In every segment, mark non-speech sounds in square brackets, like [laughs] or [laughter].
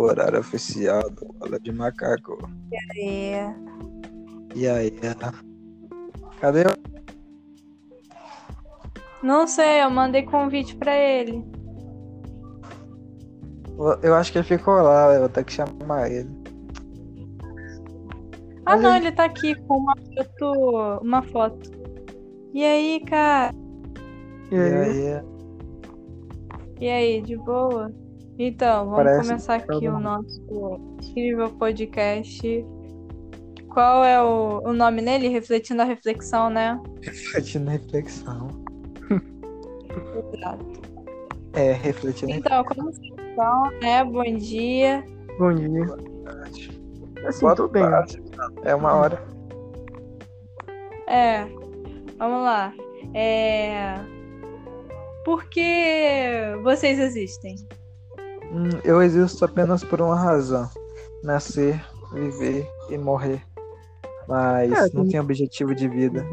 Horário oficial do Bola de Macaco. É. E aí? Cadê o. Não sei, eu mandei convite pra ele. Eu acho que ele ficou lá, eu vou ter que chamar ele. Ah, Mas não, ele- ele tá aqui com uma foto. Uma foto. E aí, cara? E E aí? aí? E aí, de boa? Então, vamos Parece começar que tá aqui o nosso incrível podcast. Qual é o, o nome nele? Refletindo a reflexão, né? Refletindo na reflexão. Exato. É, refletindo na Então, como vocês estão, né? Bom dia. Bom dia. reflexão. Assim, Boa tô bem. tarde. É uma hora. É, vamos lá. É... Por que vocês existem? Hum, eu existo apenas por uma razão: nascer, viver e morrer. Mas É, não tem- objetivo de vida.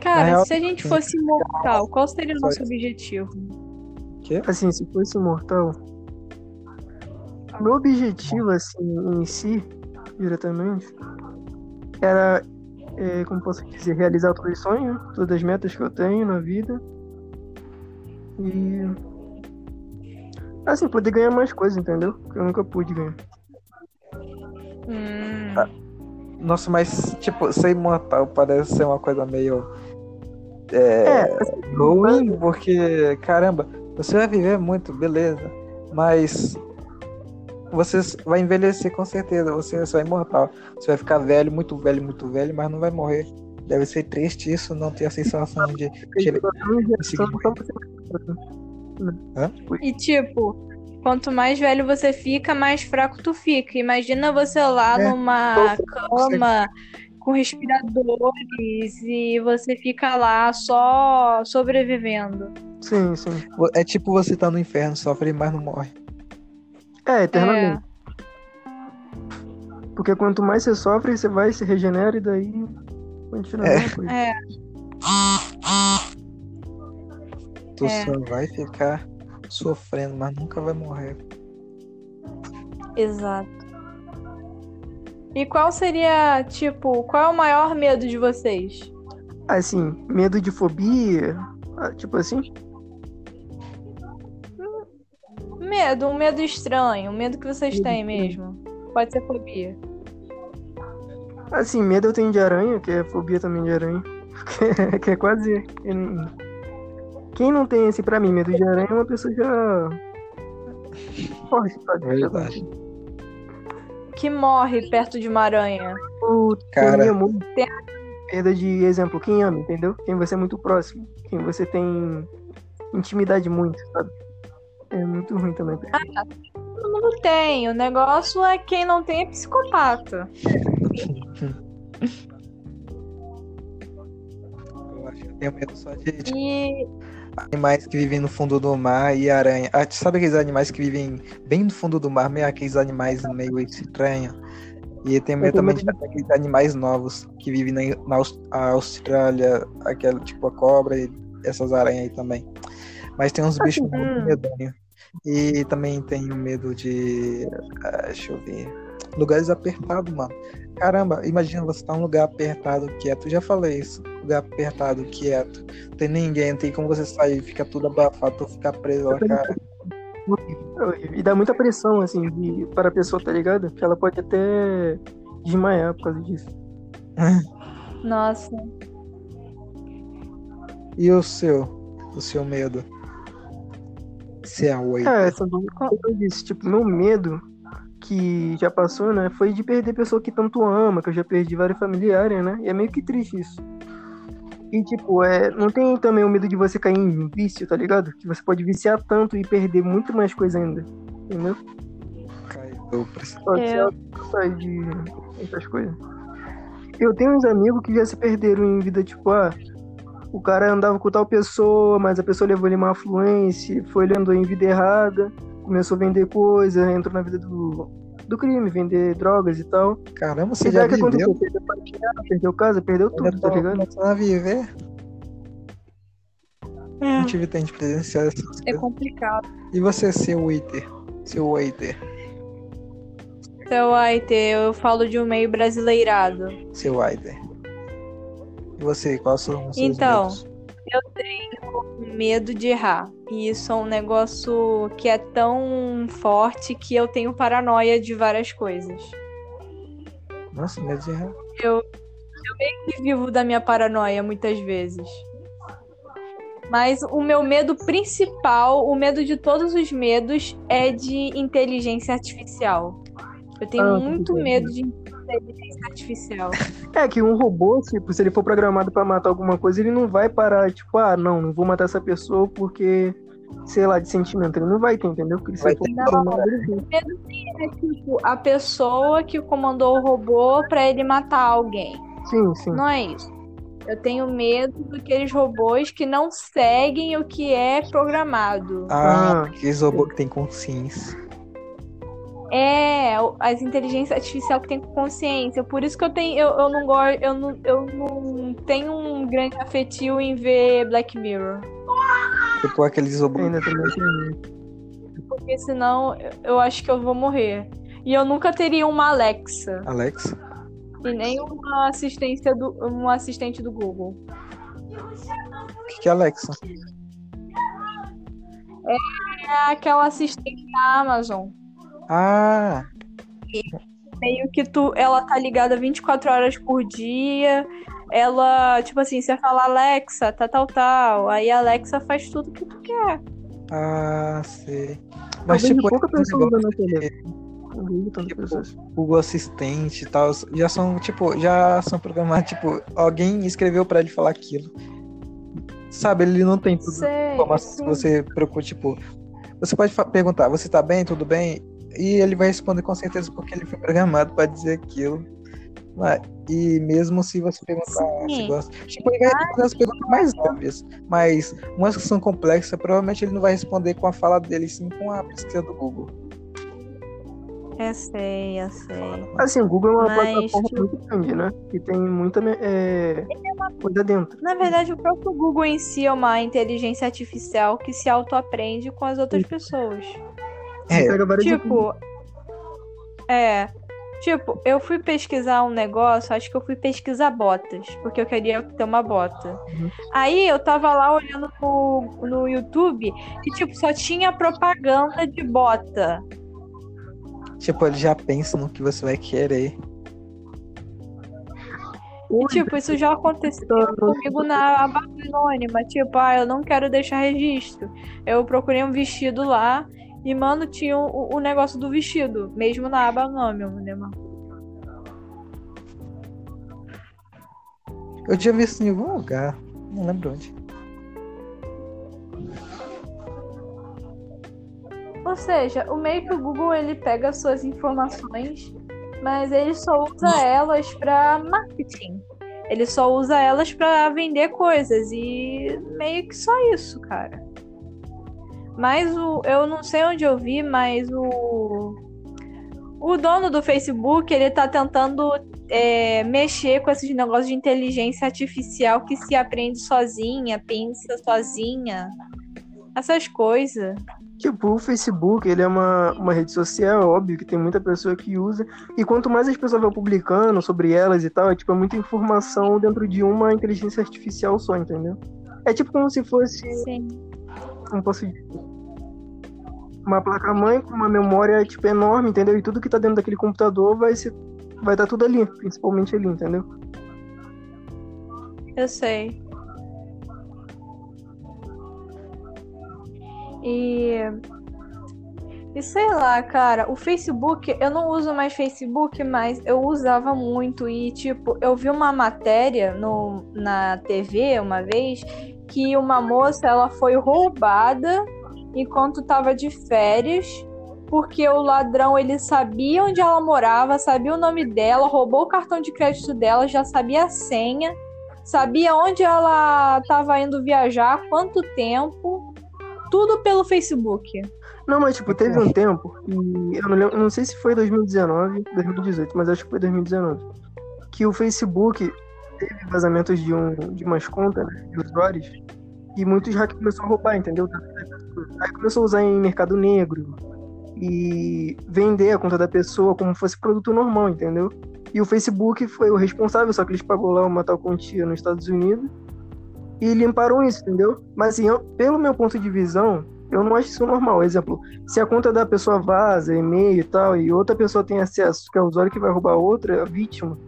Cara, real, se a gente fosse imortal, qual seria o nosso isso. objetivo? Quê? Assim, se fosse imortal, meu objetivo, assim, em si, diretamente, era, é, como posso dizer, realizar todos os sonhos, todas as metas que eu tenho na vida. E. Assim, poder ganhar mais coisas, entendeu? Que eu nunca pude ganhar. Hum, Nossa, mas, tipo, ser imortal parece ser uma coisa meio É, assim, ruim, porque, caramba, você vai viver muito, beleza. Mas você vai envelhecer com certeza, você só é imortal. Você vai ficar velho, muito velho, muito velho, mas não vai morrer. Deve ser triste isso, não ter a sensação de. E tipo, quanto mais velho você fica, mais fraco tu fica. Imagina você lá É, numa você- cama com respiradores e você fica lá só sobrevivendo. Sim, sim. É tipo você tá no inferno, sofre, mas não morre. É, eternamente. Porque quanto mais você sofre, você vai, se regenera e daí continua É. coisa. É, Tu É. só vai ficar sofrendo, mas nunca vai morrer. exato. E qual seria, tipo, qual é o maior medo de vocês? Assim, medo de fobia, ah, tipo assim. Medo, um medo estranho, um medo que vocês têm mesmo. Pode ser fobia. Assim, medo eu tenho de aranha, que é fobia também de aranha. Que, [laughs] que é quase. Quem não tem esse pra mim, medo de aranha, é uma pessoa já. Forte, sabe? Verdade. Que morre perto de uma aranha. O Cara. muito. Perda de exemplo, quem ama, entendeu? Quem você é muito próximo. Quem você tem intimidade muito, sabe? É muito ruim também. Todo mundo tem. O negócio é quem não tem é psicopata. Eu acho que eu tenho medo só de tipo, E animais que vivem no fundo do mar e aranha. Ah, sabe aqueles animais que vivem bem no fundo do mar, meio aqueles animais meio estranhos? E tem medo também de aqueles animais novos que vivem na, na Austrália, aquela tipo a cobra e essas aranhas aí também. Mas tem uns bichos muito medonhos. E também tenho medo de. ah, deixa eu ver. Lugares apertados, mano. Caramba, imagina você tá num lugar apertado, quieto. Já falei isso. Lugar apertado, quieto. Não tem ninguém, não tem como você sair, fica tudo abafado, tu ficar preso lá, cara. E dá muita pressão, assim, de, para a pessoa, tá ligado? Que ela pode até desmaiar por causa disso. nossa, E o seu? O seu medo? Se é oito. É, essa do como eu disse, tipo, meu medo que já passou, né, foi de perder pessoa que tanto ama, que eu já perdi vários familiares, né? E é meio que triste isso. E tipo, é, não tem também o medo de você cair em vício, tá ligado? Que você pode viciar tanto e perder muito mais coisa ainda. Entendeu? Caiu. preciso- Só É. de essas coisas. Eu tenho uns amigos que já se perderam em vida, tipo, ah, o cara andava com tal pessoa, mas a pessoa levou ele uma afluência, foi ele andou em vida errada, começou a vender coisa, entrou na vida do, do crime, vender drogas e tal. Caramba, você E já daí o que viveu? aconteceu? Perdeu familiar, perdeu casa, perdeu tudo, tá ligado? começando a viver? não tive tempo de presenciar essas É coisas. complicado. E você, seu waiter? Seu waiter? Então, Aiter, eu falo de um meio brasileirado. Seu waiter? E você, quais são os seus Então, medos? Eu tenho medo de errar. E isso é um negócio que é tão forte que eu tenho paranoia de várias coisas. Nossa, medo de errar. Eu, eu meio que vivo da minha paranoia muitas vezes. Mas o meu medo principal, o medo de todos os medos, é de inteligência artificial. Eu tenho Ah, muito medo de inteligência artificial. É que um robô, tipo, se ele for programado pra matar alguma coisa, ele não vai parar, tipo, ah, não, não vou matar essa pessoa porque, sei lá, de sentimento. Ele não vai ter, entendeu? Porque se Vai ter vai. medo é tipo a pessoa que comandou o robô pra ele matar alguém. Sim, sim. Não é isso. Eu tenho medo daqueles robôs que não seguem o que é programado. Ah, Ah. aqueles robôs que tem consciência. É, as inteligências artificiais que têm consciência. Por isso que eu tenho, eu, eu não gosto, eu não, eu não tenho um grande afetivo em ver Black Mirror. Tipo aqueles. Ainda. Porque senão eu- eu acho que eu vou morrer. E eu nunca teria uma Alexa Alexa? e nem uma assistência do, um assistente do Google. O que, que é Alexa? É aquela assistente da Amazon. Ah, meio que tu, ela tá ligada 24 horas por dia. Ela, tipo assim, você fala Alexa, tá tal, tal. Aí a Alexa faz tudo que tu quer. ah, sei. Mas vejo tipo, pouca pessoa usando negócios a de tele. Não vejo tantas Tipo, pessoas. Google Assistente e tal, já são, tipo, já são programados, tipo, alguém escreveu pra ele falar aquilo. Sabe, ele não tem tudo Sei. que você procura, tipo, você pode perguntar, você tá bem, tudo bem? E ele vai responder com certeza porque ele foi programado pra dizer aquilo. Mas- E mesmo se você perguntar Sim. se gosta. Tipo, ele vai responder as perguntas mais óbvias. Mas umas que são complexas, provavelmente ele não vai responder com a fala dele, sim com a pesquisa do Google. Eu sei, eu sei. Assim, o Google é uma Mas, plataforma tipo- muito grande, né? Que tem muita é, coisa dentro. Na verdade, o próprio Google em si é uma inteligência artificial que se autoaprende com as outras pessoas. É, pega várias Tipo, é. Tipo, eu fui pesquisar um negócio, acho que eu fui pesquisar botas, porque eu queria ter uma bota. Uhum. Aí eu tava lá olhando no, no YouTube e, tipo, só tinha propaganda de bota. tipo, ele já pensa no que você vai querer. E, tipo, isso já aconteceu comigo na aba anônima. Tipo, ah, eu não quero deixar registro. Eu procurei um vestido lá e, mano, tinha o, o negócio do vestido, mesmo na aba anônima, né, mano? Eu tinha visto em algum lugar, não lembro onde. Ou seja, o meio que o Google ele pega suas informações, mas ele só usa elas para marketing. Ele só usa elas para vender coisas e meio que só isso, cara. Mas o eu não sei onde eu vi, mas o o dono do Facebook, ele tá tentando é, mexer com esses negócios de inteligência artificial que se aprende sozinha, pensa sozinha. Essas coisas. Tipo, o Facebook, ele é uma, uma rede social, é óbvio que tem muita pessoa que usa. E quanto mais as pessoas vão publicando sobre elas e tal, é tipo, é muita informação dentro de uma inteligência artificial só, entendeu? É tipo como se fosse, Sim. Como posso dizer, uma placa-mãe com uma memória, tipo, enorme, entendeu? E tudo que tá dentro daquele computador vai ser, vai estar tudo ali, principalmente ali, entendeu? Eu sei. E. E sei lá, cara, o Facebook, eu não uso mais Facebook, mas eu usava muito. E, tipo, eu vi uma matéria no, na TV uma vez que uma moça ela foi roubada enquanto tava de férias. Porque o ladrão ele sabia onde ela morava, sabia o nome dela, roubou o cartão de crédito dela, já sabia a senha sabia onde ela estava indo viajar, quanto tempo, tudo pelo Facebook. Não, mas tipo, teve um tempo, e eu não, lembro, não sei se foi 2019, 2018, mas acho que foi 2019, que o Facebook teve vazamentos de, um, de umas contas né, de usuários E muitos hackers começaram a roubar, entendeu? Aí começou a usar em mercado negro e vender a conta da pessoa como fosse produto normal, entendeu? E o Facebook foi o responsável, só que eles pagou lá uma tal quantia nos Estados Unidos e limparam isso, entendeu? Mas assim, eu, pelo meu ponto de visão, eu não acho isso normal. Exemplo, se a conta da pessoa vaza, e-mail e tal, e outra pessoa tem acesso, que é o usuário que vai roubar outra, a vítima,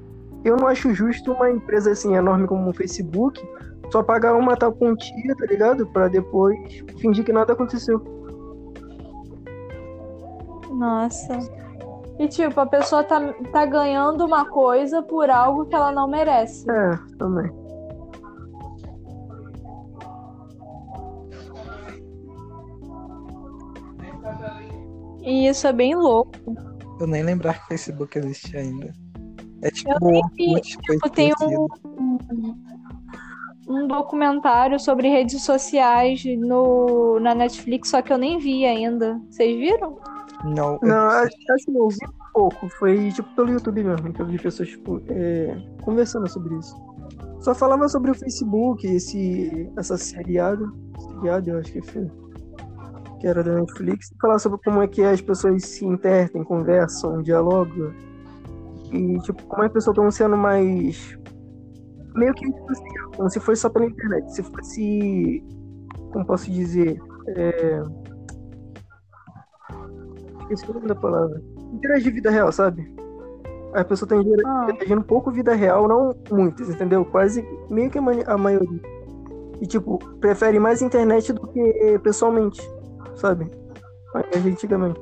eu não acho justo uma empresa assim enorme como o Facebook só pagar uma tal quantia, tá ligado? Pra depois fingir que nada aconteceu. Nossa. E tipo, a pessoa tá, tá ganhando uma coisa por algo que ela não merece. É, também. E isso é bem louco. Eu nem lembrar que o Facebook existe ainda. É tipo, Eu nem vi. Orkut foi Tipo, tem um, um documentário sobre redes sociais no, na Netflix, só que eu nem vi ainda. Vocês viram? Não, Não, acho que eu vi um pouco. Foi tipo pelo YouTube mesmo, que eu vi pessoas tipo, é, conversando sobre isso. Só falava sobre o Facebook, esse, essa seriado. Seriado, eu acho que foi. Que era da Netflix. Falava sobre como é que as pessoas se intertem, conversam, dialogam. E tipo, como as pessoas estão sendo mais. Meio que tipo assim, como se fosse só pela internet. Se fosse. Como posso dizer? É... Esqueci o nome da palavra. Interagir vida real, sabe? As pessoas estão Ah. interagindo pouco vida real, não muitas, entendeu? Quase meio que a, ma- a maioria. E, tipo, prefere mais internet do que pessoalmente, sabe? Mais antigamente.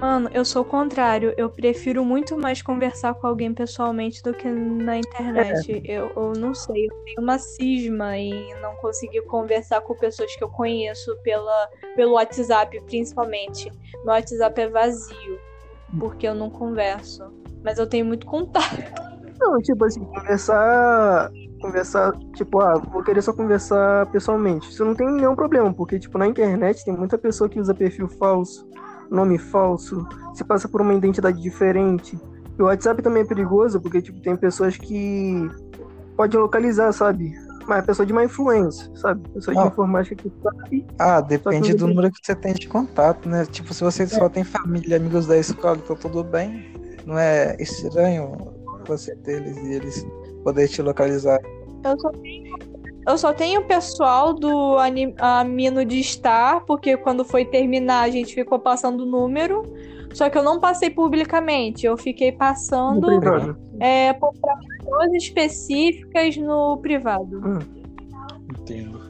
Mano, eu sou o contrário. Eu prefiro muito mais conversar com alguém pessoalmente do que na internet. Eu, eu não sei, eu tenho uma cisma em não conseguir conversar com pessoas que eu conheço pela, pelo WhatsApp, principalmente. Meu WhatsApp é vazio, porque eu não converso. Mas eu tenho muito contato. Não, tipo assim, conversar. Conversar, tipo, ah, vou querer só conversar pessoalmente. Isso não tem nenhum problema, porque, tipo, na internet tem muita pessoa que usa perfil falso, nome falso, se passa por uma identidade diferente. E o WhatsApp também é perigoso, porque, tipo, tem pessoas que pode localizar, sabe? Mas é pessoa de má influência, sabe? Pessoa de Ah. informática que sabe. Ah, depende do número que você tem de contato, né? Tipo, se você só tem família, amigos da escola, então tudo bem. Não é estranho você ter eles e eles poderem te localizar. Eu só tenho, eu só tenho o pessoal do Amino de Estar, porque quando foi terminar a gente ficou passando o número. Só que eu não passei publicamente, eu fiquei passando é, por pessoas específicas no privado. Entendo.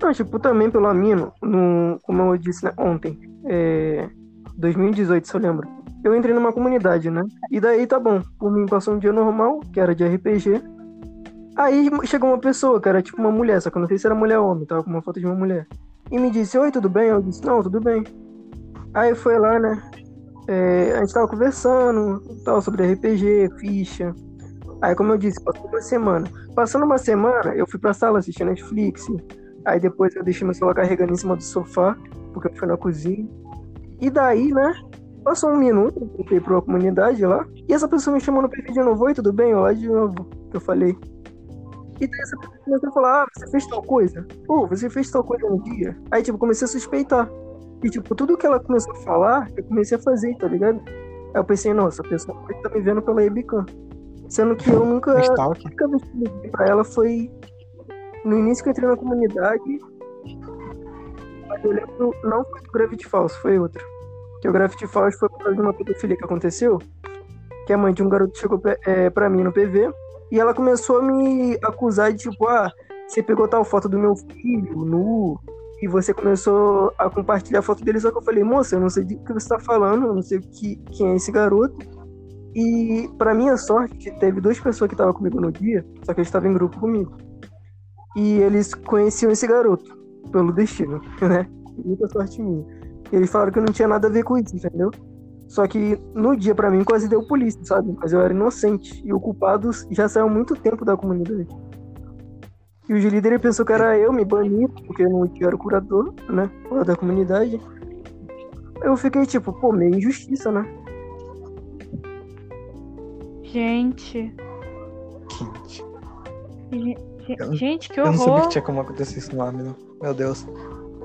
Não, tipo, também pelo Amino, no, como eu disse né, ontem, é, 2018, se eu lembro. Eu entrei numa comunidade, né? E daí tá bom. Por mim passou um dia normal, que era de RPG. Aí chegou uma pessoa, era tipo uma mulher, só que eu não sei se era mulher ou homem, tava com uma foto de uma mulher. E me disse, oi, tudo bem? Eu disse, não, tudo bem. Aí foi lá, né? é, a gente tava conversando, tal, sobre RPG, ficha. Aí, como eu disse, passou uma semana. Passando uma semana, eu fui pra sala assistir Netflix. Aí depois eu deixei meu celular carregando em cima do sofá, porque eu fui na cozinha. E daí, né? Passou um minuto, eu voltei pra uma comunidade lá. E essa pessoa me chamou no perfil de novo. Oi, tudo bem? Eu lá de novo, que eu falei. E daí essa pessoa começou a falar, ah, você fez tal coisa? Pô, você fez tal coisa no dia? Aí, tipo, comecei a suspeitar. E, tipo, tudo que ela começou a falar, eu comecei a fazer, tá ligado? Aí eu pensei, nossa, a pessoa pode estar me vendo pela webcam. Sendo que eu nunca... Um stalker. A única vez que eu liguei pra ela foi no início que eu entrei na comunidade. Mas eu lembro, não foi do Gravity Falls, foi outro. Que o Gravity Falls foi por causa de uma pedofilia que aconteceu. Que a mãe de um garoto chegou pra, é, pra mim no PV. E ela começou a me acusar de tipo, ah, você pegou tal foto do meu filho, nu. E você começou a compartilhar a foto dele, só que eu falei, moça, eu não sei do que você tá falando, eu não sei que, quem é esse garoto. E pra minha sorte, teve duas pessoas que estavam comigo no dia, só que eles estavam em grupo comigo. E eles conheciam esse garoto, pelo destino, [laughs] né? Muita sorte minha. Eles falaram que eu não tinha nada a ver com isso, entendeu? Só que no dia, pra mim, quase deu polícia, sabe? Mas eu era inocente. E o culpado já saiu há muito tempo da comunidade. E o líder ele pensou que era eu, me baniu, porque eu não era o curador, né? Lá da comunidade. Eu fiquei tipo, pô, meio injustiça, né? Gente, Quente. Gente, que Eu não sabia horror. que tinha como acontecer isso no Amino. Meu Deus.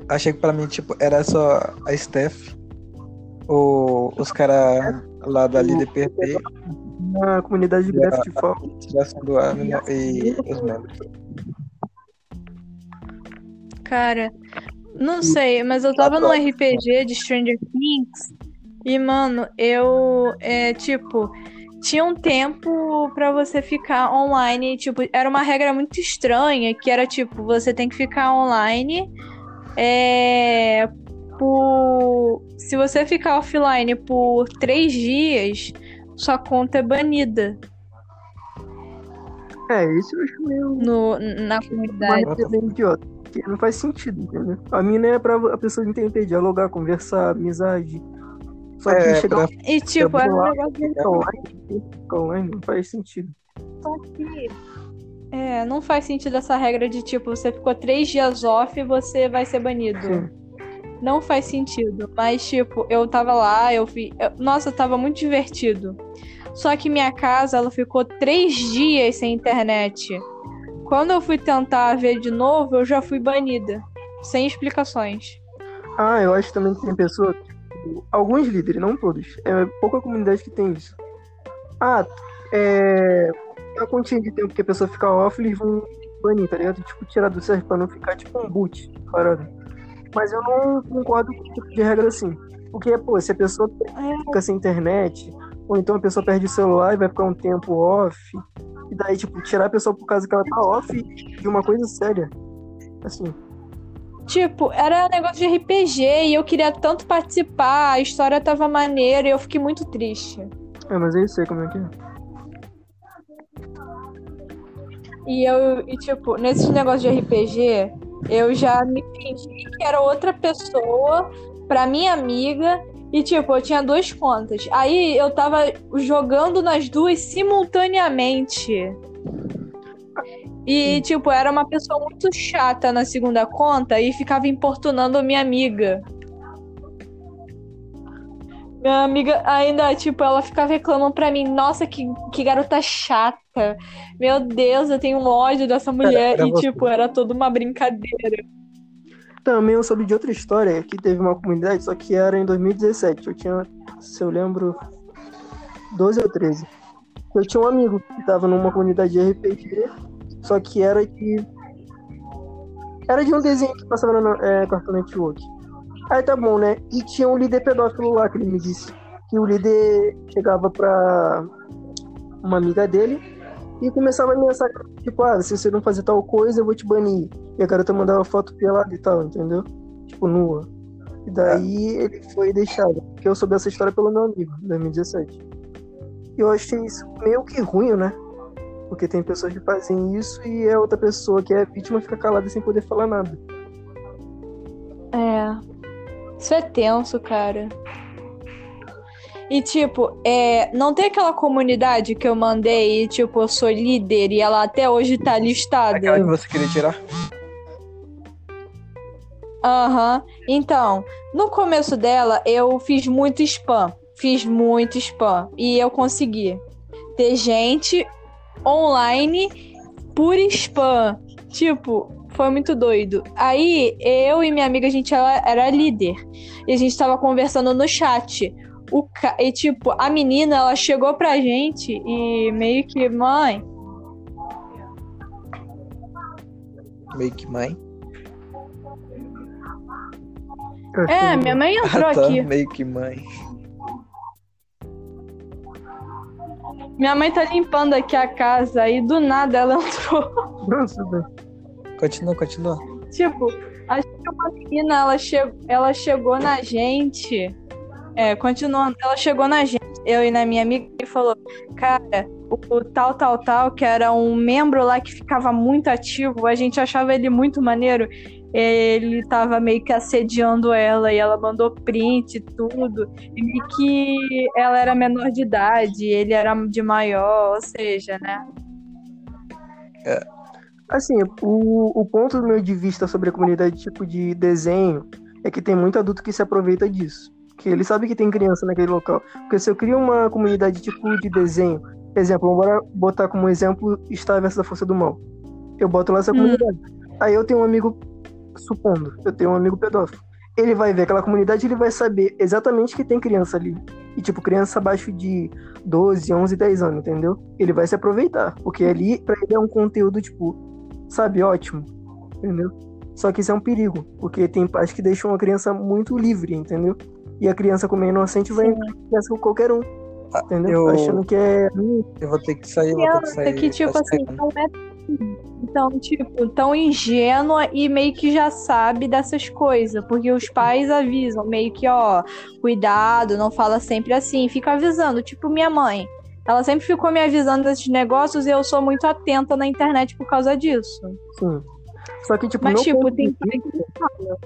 Achei que pra mim, tipo, era só a Steph, o, os caras lá da líder PP, Na comunidade de of Fall. tiração do Amino e os membros. Cara, não sei, mas eu tava no RPG de Stranger Things e, mano, eu, é, tipo, tinha um tempo pra você ficar online, tipo, era uma regra muito estranha, que era, tipo, você tem que ficar online, é, por... Se você ficar offline por três dias, sua conta é banida É, isso eu acho meio. no, na comunidade. Mas é bem idiota. Porque não faz sentido, entendeu? A mina é pra a pessoa entender, dialogar, conversar, amizade. Só que É, chegar pra- E, tipo, era um negócio de ficar online, online não faz sentido. Só que. É, não faz sentido essa regra de tipo, você ficou três dias off e você vai ser banido. Sim. Não faz sentido. Mas, tipo, eu tava lá, eu vi. eu- Nossa, tava muito divertido. Só que minha casa, ela ficou três dias sem internet. Quando eu fui tentar ver de novo, eu já fui banida. Sem explicações. Ah, eu acho também que tem pessoas, tipo, alguns líderes, não todos. É pouca comunidade que tem isso. Ah, é. A continha de tempo que a pessoa fica off, eles vão banir, tá ligado? Tipo, tirar do server pra não ficar tipo um boot, parada. Mas eu não concordo com esse tipo de regra assim. Porque, pô, se a pessoa fica sem internet, ou então a pessoa perde o celular e vai ficar um tempo off, e daí, tipo, tirar a pessoa por causa que ela tá off de uma coisa séria. Assim, Tipo, era negócio de RPG e eu queria tanto participar, a história tava maneira e eu fiquei muito triste. é, mas eu sei como é que é. E eu, e tipo, nesses negócios de RPG, eu já me fingi que era outra pessoa pra minha amiga. E, tipo, eu tinha duas contas. Aí eu tava jogando nas duas simultaneamente. E, tipo, era uma pessoa muito chata na segunda conta e ficava importunando a minha amiga. Minha amiga ainda, tipo, ela ficava reclamando pra mim, nossa, que, que garota chata. Meu Deus, eu tenho um ódio dessa mulher. era e, você. tipo, era toda uma brincadeira. Também eu soube de outra história que teve uma comunidade, só que era em 2017. Eu tinha, se eu lembro, 12 ou 13. Eu tinha um amigo que tava numa comunidade de RPG, só que era de. Era de um desenho que passava no é, Cartoon Network. Aí tá bom, né? E tinha um líder pedófilo lá que ele me disse. Que o líder chegava pra uma amiga dele e começava a ameaçar, tipo, ah, se você não fazer tal coisa, eu vou te banir. E a garota mandava foto pelada e tal, entendeu? Tipo, nua. E daí ele foi deixado. Porque eu soube essa história pelo meu amigo, em 2017. E eu achei isso meio que ruim, né? Porque tem pessoas que fazem isso e a outra pessoa que é vítima fica calada sem poder falar nada. É. Isso é tenso, cara. E, tipo, é, não tem aquela comunidade que eu mandei e, tipo, eu sou líder e ela até hoje tá listada. Aquela que você queria tirar? Aham. Então, no começo dela, eu fiz muito spam. Fiz muito spam. E eu consegui ter gente online por spam. Tipo, foi muito doido. Aí, eu e minha amiga, a gente era, era líder. E a gente tava conversando no chat. O ca... E, tipo, a menina, ela chegou pra gente e meio que, mãe, Meio que mãe. É, minha mãe [laughs] entrou Ah, tá. aqui. Meio que mãe. Minha mãe tá limpando aqui a casa e do nada ela [laughs] entrou. Nossa, velho. Continua, continua. Tipo, acho que uma menina, ela, che... ela chegou na gente. É, continuando, ela chegou na gente, eu e na minha amiga, e falou: Cara, o tal, tal, tal, que era um membro lá que ficava muito ativo, a gente achava ele muito maneiro. Ele tava meio que assediando ela e ela mandou print e tudo. E que ela era menor de idade, ele era de maior, ou seja, né? Assim, o, o ponto do meu de vista sobre a comunidade tipo de desenho é que tem muito adulto que se aproveita disso. Que ele sabe que tem criança naquele local. Porque se eu crio uma comunidade tipo de desenho, exemplo, bora botar como exemplo Star vs da Força do Mal. Eu boto lá essa Hum. comunidade. Aí eu tenho um amigo, supondo, eu tenho um amigo pedófilo. Ele vai ver aquela comunidade, ele vai saber exatamente que tem criança ali. E, tipo, criança abaixo de 12, 11, 10 anos, entendeu? Ele vai se aproveitar. Porque ali, pra ele, é um conteúdo, tipo, sabe, ótimo. Entendeu? Só que isso é um perigo. Porque tem pais que deixam a criança muito livre, entendeu? E a criança, como é inocente, vai Sim. entrar criança com qualquer um. Entendeu? Eu- Achando que é. Eu vou ter que sair, vou ter que criança sair. que, tipo tá assim, não é então, tipo, tão ingênua e meio que já sabe dessas coisas, porque os pais avisam, meio que, ó, cuidado, não fala sempre assim, fica avisando, tipo minha mãe. Ela sempre ficou me avisando desses negócios e eu sou muito atenta na internet por causa disso. Sim. Só que, tipo, Mas, tipo, tem pai que fala.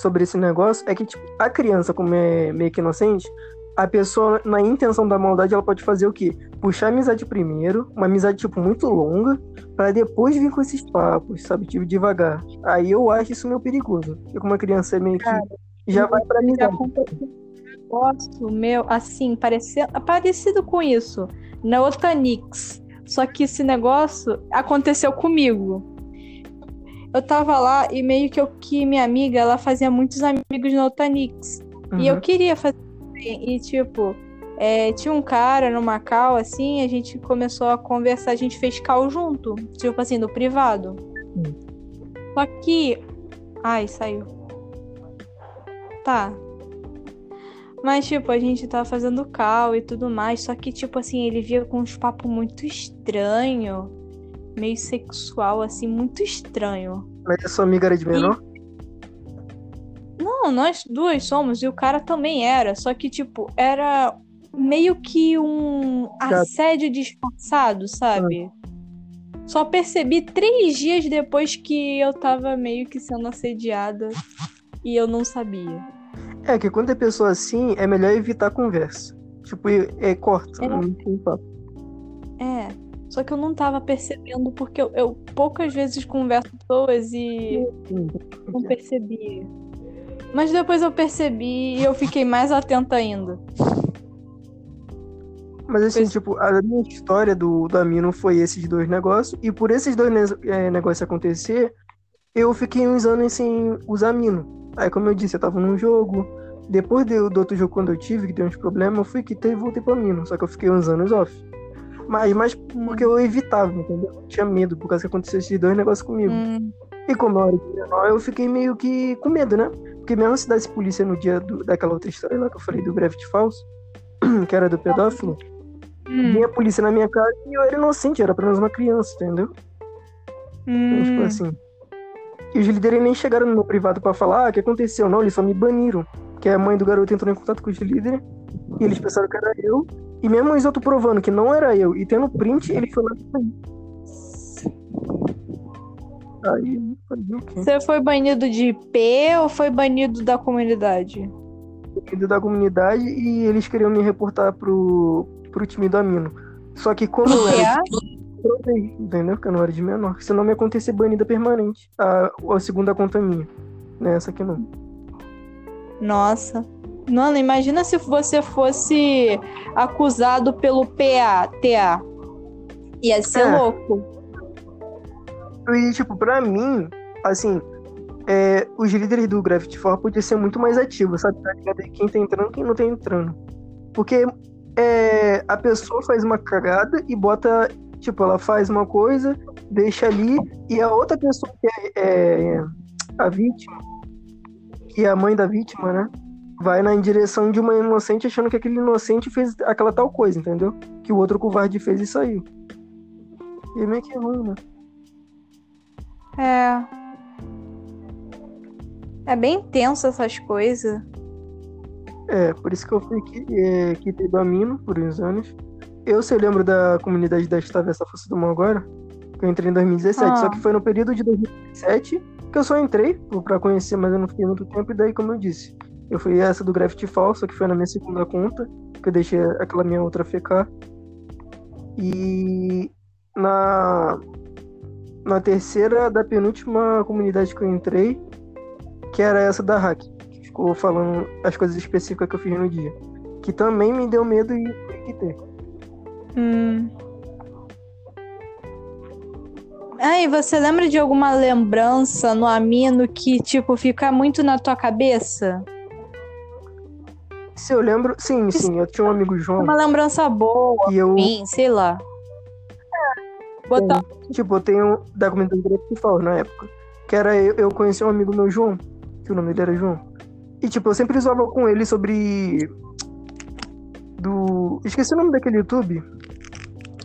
Sobre esse negócio é que, tipo, a criança, como é meio que inocente, a pessoa, na intenção da maldade, ela pode fazer o quê? Puxar a amizade primeiro, uma amizade, tipo, muito longa, pra depois vir com esses papos, sabe? Tipo, devagar. Aí eu acho isso meio perigoso. Porque como a criança é meio que. Cara, já vai pra amizade. negócio meu, assim, parecia, parecido com isso, na Otanix. Só que esse negócio aconteceu comigo. Eu tava lá e meio que eu que minha amiga, ela fazia muitos amigos na Otanix. E eu Uhum. queria fazer. E, tipo, é, tinha um cara no Macau, assim, a gente começou a conversar, a gente fez cal junto. Tipo assim, no privado. Hum. Só que. Ai, saiu. Tá. Mas, tipo, a gente tava fazendo cal e tudo mais. Só que, tipo assim, ele via com uns papos muito estranho. Meio sexual, assim, muito estranho. Mas a sua amiga era de menor? Não, nós duas somos, e o cara também era. Só que, tipo, era meio que um assédio disfarçado, sabe? Só percebi três dias depois que eu tava meio que sendo assediada e eu não sabia. É, que quando é pessoa assim, é melhor evitar a conversa. Tipo, é corta. É. Não tem papo. É. Só que eu não tava percebendo porque eu, eu poucas vezes converso com pessoas e não percebi. Mas depois eu percebi e eu fiquei mais atenta ainda. Mas assim, Pois- tipo, a minha história do, do Amino foi esses dois negócios. E por esses dois é, negócios acontecer, eu fiquei uns anos sem usar Amino. Aí, como eu disse, eu tava num jogo. Depois de- do outro jogo, quando eu tive, que deu uns problemas, eu fui quitei e voltei pro Amino. Só que eu fiquei uns anos off. Mas, mas porque eu evitava, entendeu? Eu tinha medo, por causa que aconteceu esses dois negócios comigo. Hum, E como eu era menor, eu fiquei meio que com medo, né? Porque mesmo se desse polícia no dia do- daquela outra história lá que eu falei do Gravity Falso, [clears throat] que era do pedófilo, hum, vinha a polícia na minha casa e eu era inocente, eu era apenas uma criança, entendeu? Então, tipo hum. assim. E os líderes nem chegaram no meu privado pra falar, ah, o que aconteceu? Não, eles só me baniram. Que a mãe do garoto entrou em contato com os líderes e eles pensaram que era eu. E mesmo os outros provando que não era eu e tendo print, ele foi lá. Aí? Você foi banido de IP ou foi banido da comunidade? Líder da comunidade e eles queriam me reportar pro, pro time do Amino. Só que como eu era entendeu? Que eu não era de menor. Senão me acontecer banida permanente. A, a segunda conta minha. Né? Essa aqui não. Nossa. Mano, imagina se você fosse acusado pelo PA, TA. Ia ser É. louco. E, tipo, pra mim, assim, é, os líderes do Gravity Falls podiam ser muito mais ativos, sabe? Tá ligado? Quem tá entrando quem não tá entrando. Porque é, a pessoa faz uma cagada e bota, tipo, ela faz uma coisa, deixa ali, e a outra pessoa que é, é a vítima, que é a mãe da vítima, né? Vai na direção de uma inocente achando que aquele inocente fez aquela tal coisa, entendeu? Que o outro covarde fez e saiu. E é meio que ruim, né? É. É bem tenso essas coisas. É, por isso que eu fui que, é, quitei do Amino por uns anos. Eu, se eu lembro da comunidade da Travessa Força do Mal agora, que eu entrei em 2017, Ah. só que foi no período de 2017 que eu só entrei pra conhecer, mas eu não fiquei muito tempo, e daí, como eu disse, eu fui essa do Graffiti Falso, que foi na minha segunda conta, que eu deixei aquela minha outra FK. E na, na terceira da penúltima comunidade que eu entrei, que era essa da Hack, que ficou falando as coisas específicas que eu fiz no dia. Que também me deu medo e quitei. Hum. Ai, você lembra de alguma lembrança no Amino que, tipo, fica muito na tua cabeça? Se eu lembro, sim, sim, eu tinha um amigo João. Uma lembrança boa, e eu, sim, sei lá. Botar... Tipo, eu tenho da comunidade principal na época. Que era eu, eu conheci um amigo meu, João, que o nome dele era João. E tipo, eu sempre zoava com ele sobre. Do. Esqueci o nome daquele YouTube.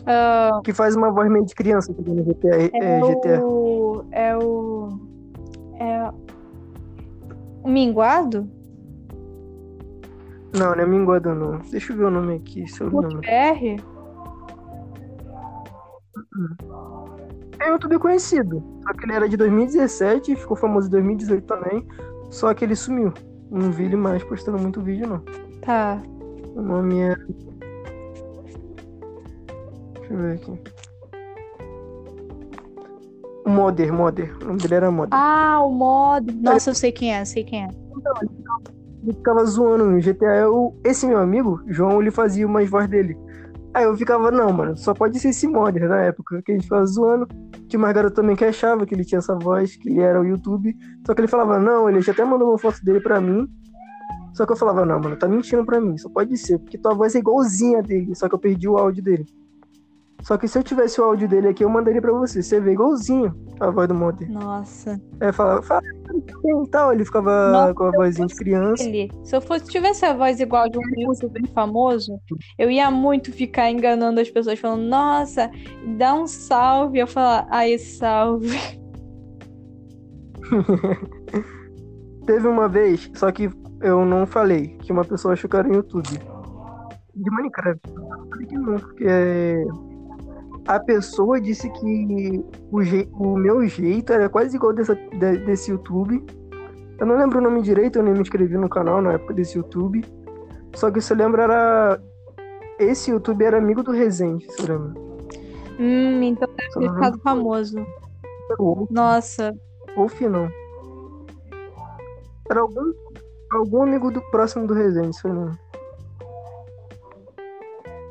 Ah, Que faz uma voz meio de criança que no GTA. É, é, GTA. o. É o. É. O Minguado? Não, não é Minguado, não. Deixa eu ver o nome aqui, se eu lembro. PR? É um YouTube conhecido. Só que ele era de 2017 e ficou famoso em 2018 também. Só que ele sumiu. Não vi ele mais postando muito vídeo, não. Tá. O nome é. Deixa eu ver aqui. Moder, Moder. O nome dele era Moder. Ah, o mod. Nossa, eu sei quem é, sei quem é. Ele ficava zoando no GTA. Eu, esse meu amigo, João, ele fazia umas vozes dele. Aí eu ficava, não, mano, só pode ser esse Moder na época. Que a gente ficava zoando. Tinha uma garota também que achava que ele tinha essa voz, que ele era o YouTube. Só que ele falava, não, ele já até mandou uma foto dele pra mim. Só que eu falava, não, mano, tá mentindo pra mim. Só pode ser, porque tua voz é igualzinha dele. Só que eu perdi o áudio dele. Só que se eu tivesse o áudio dele aqui, eu mandaria pra você. Você vê igualzinho a voz do Moder. Nossa. Aí falava, fala e tal. Ele ficava Nossa, com a vozinha de criança. Ele, se eu fosse tivesse a voz igual de um youtuber famoso, eu ia muito ficar enganando as pessoas, falando, nossa, dá um salve. Eu falar, ai, salve. [laughs] Teve uma vez, só que eu não falei, que uma pessoa achou que era no YouTube. De Minecraft. Eu falei que não, porque a pessoa disse que o, je- o meu jeito era quase igual dessa, de- desse YouTube. Eu não lembro o nome direito, eu nem me inscrevi no canal na época desse YouTube. Só que se eu lembro era. Esse YouTube era amigo do Resende, se eu lembro. Hum, então deve ter ficado famoso. Wolf, Nossa, Wolf não. Era algum, algum amigo do próximo do Resende, se eu lembro.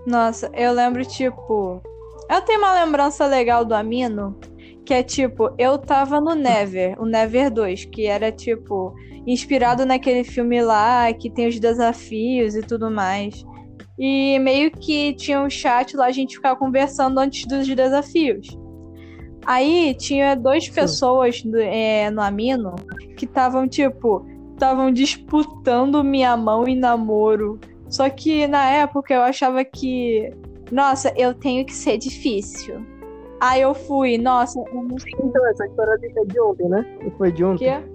nossa, eu lembro, tipo. Eu tenho uma lembrança legal do Amino, que é tipo, eu tava no Never, o Never 2, que era tipo, inspirado naquele filme lá, que tem os desafios e tudo mais. E meio que tinha um chat lá, a gente ficava conversando antes dos desafios. Aí tinha duas pessoas do- é, no Amino que estavam, tipo, estavam disputando minha mão em namoro. Só que na época eu achava que, nossa, eu tenho que ser difícil. Aí eu fui, nossa, eu não Então, essa história é de ontem, né? Foi de o ontem? quê.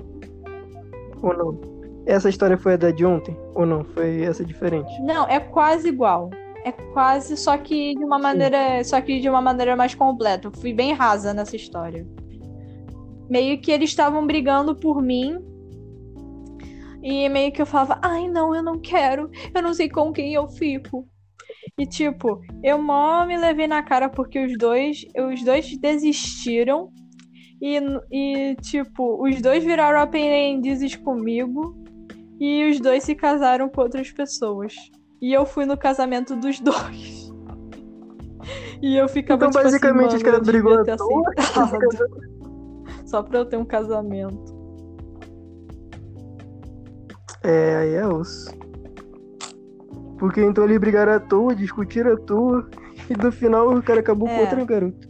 Ou não? Essa história foi a da de ontem? Ou não? Foi essa diferente? Não, é quase igual. É quase, só que de uma maneira, só que de uma maneira mais completa. Eu fui bem rasa nessa história. Meio que eles estavam brigando por mim. E meio que eu falava, ai não, eu não quero. Eu não sei com quem eu fico. E tipo, eu mó me levei na cara porque os dois, os dois desistiram. E, e tipo, os dois viraram aprendizes comigo. E os dois se casaram com outras pessoas. E eu fui no casamento dos [laughs] dois. E eu ficava Então, tipo assim, basicamente, mano, brigou devia à ter aceitado. [laughs] Só pra eu ter um casamento. É, aí é osso. Porque então eles brigaram à toa, discutiram à toa. E no final o cara acabou com É. outra garota.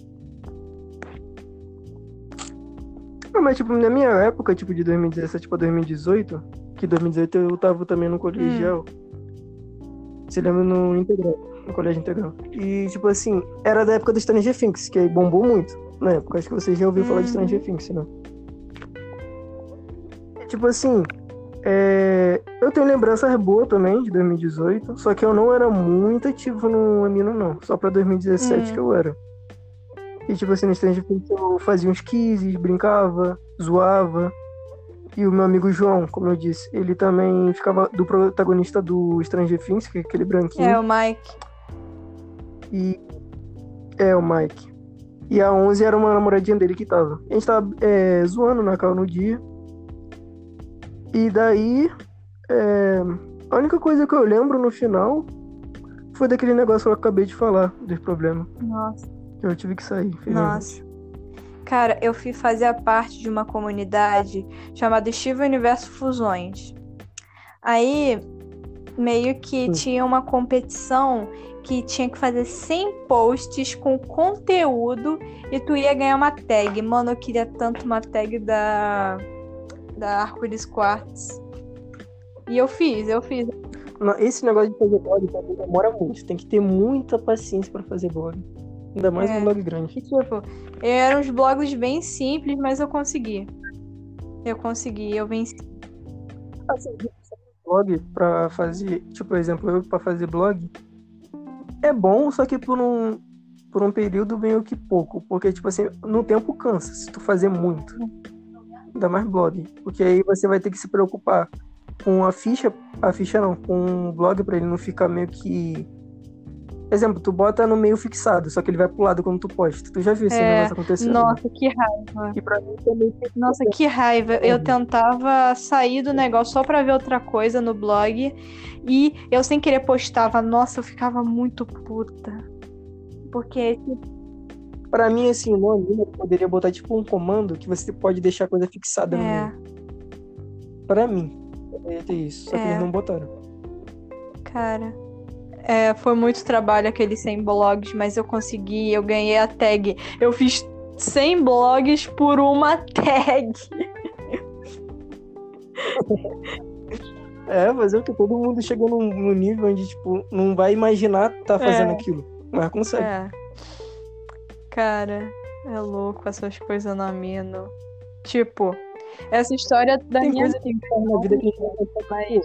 Não, mas tipo, na minha época, tipo, de 2017 pra 2018, que 2018 eu tava também no colegial. Você lembra no integral, no colégio integral. E tipo assim, era da época do Stranger Things, que aí bombou muito na época. Acho que você já ouviu falar de Uhum. Stranger Things, não? E, tipo assim, é, eu tenho lembranças boas também de 2018, só que eu não era muito ativo no Amino, não. Só pra 2017 Hum. que eu era. E tipo assim, no Stranger Things eu fazia uns quizzes, brincava, zoava. E o meu amigo João, como eu disse, ele também ficava do protagonista do Stranger Things, que é aquele branquinho. É, o Mike. E. É, o Mike. E a 11 era uma namoradinha dele que tava. A gente tava é, zoando na cal no dia. E daí. é, a única coisa que eu lembro no final foi daquele negócio que eu acabei de falar, desse problema. Nossa. Que eu tive que sair. Nossa. infelizmente. Cara, eu fui fazer parte de uma comunidade chamada Steve Universo Fusões. Aí, meio que Hum. tinha uma competição que tinha que fazer 100 posts com conteúdo e tu ia ganhar uma tag. Mano, eu queria tanto uma tag da, da Arco-Íris Quartz. E eu fiz, eu fiz. Esse negócio de fazer blog também demora muito. Tem que ter muita paciência pra fazer blog. Ainda mais É. um blog grande. E, tipo, eram uns blogs bem simples, mas eu consegui. Eu consegui, eu venci. Assim, blog pra fazer, tipo, por exemplo, eu pra fazer blog é bom, só que por um por um período meio que pouco, porque tipo assim, no tempo cansa se tu fazer muito. Ainda mais blog, porque aí você vai ter que se preocupar com a ficha, a ficha não, com o blog pra ele não ficar meio que Exemplo, tu bota no meio fixado, só que ele vai pro lado quando tu posta. Tu já viu esse É, negócio acontecendo? Nossa, que raiva. E pra mim também Nossa, que raiva. Eu Uhum. tentava sair do negócio só pra ver outra coisa no blog. E eu sem querer postava. Nossa, eu ficava muito puta. Porque, Pra mim, assim, no anime, poderia botar tipo um comando que você pode deixar a coisa fixada no é, meio. Pra mim, poderia ter isso. Só que É. eles não botaram. cara. É, foi muito trabalho aqueles 100 blogs, mas eu consegui, eu ganhei a tag. Eu fiz 100 blogs por uma [laughs] tag. É, fazer o que todo mundo chegou num, num nível onde, tipo, não vai imaginar tá fazendo É. aquilo. Mas consegue. É. Cara, é louco essas coisas na mina. Tipo, essa história da Tem minha coisa que na vida que a gente não consegue fazer.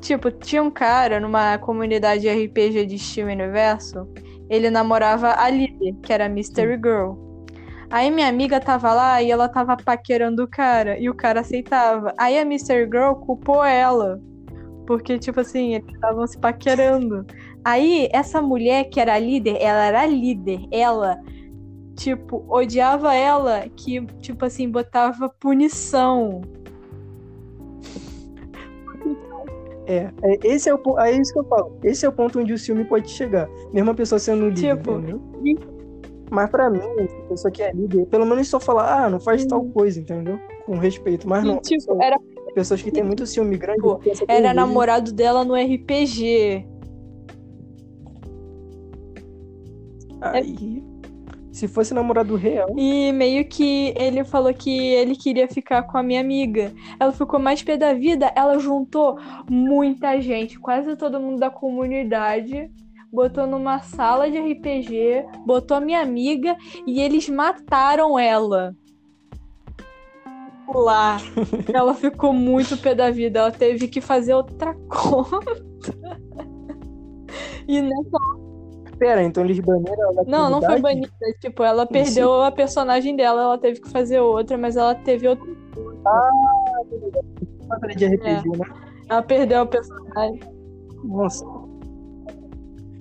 Tipo, tinha um cara numa comunidade RPG de Steam Universo, ele namorava a líder, que era a Mystery Girl. Aí minha amiga tava lá e ela tava paquerando o cara, e o cara aceitava. Aí a Mystery Girl culpou ela, porque, tipo assim, eles estavam se paquerando. Aí essa mulher que era líder, ela era líder, ela, tipo, odiava ela, que, tipo assim, botava punição. É, é, esse é, o, é isso que eu falo. Esse é o ponto onde o ciúme pode chegar. Mesmo a pessoa sendo líder, Tipo, entendeu? Mas pra mim, a pessoa que é líder, pelo menos só falar, ah, não faz tal coisa, entendeu? Com respeito. Mas não, tipo, era pessoas que têm muito ciúme grande. Pô, que Era vezes- namorado dela no RPG. Aí, se fosse namorado real, E meio que ele falou que ele queria ficar com a minha amiga. Ela ficou mais pé da vida. Ela juntou muita gente, quase todo mundo da comunidade. Botou numa sala de RPG, botou a minha amiga e eles mataram ela. Lá. [laughs] Ela ficou muito pé da vida. Ela teve que fazer outra [laughs] conta. E nessa pera, então eles baniram ela Não, não foi banida. Tipo, ela perdeu a personagem dela, ela teve que fazer outra, mas ela teve outra. Batalha de RPG, né? Ela perdeu a personagem. Nossa.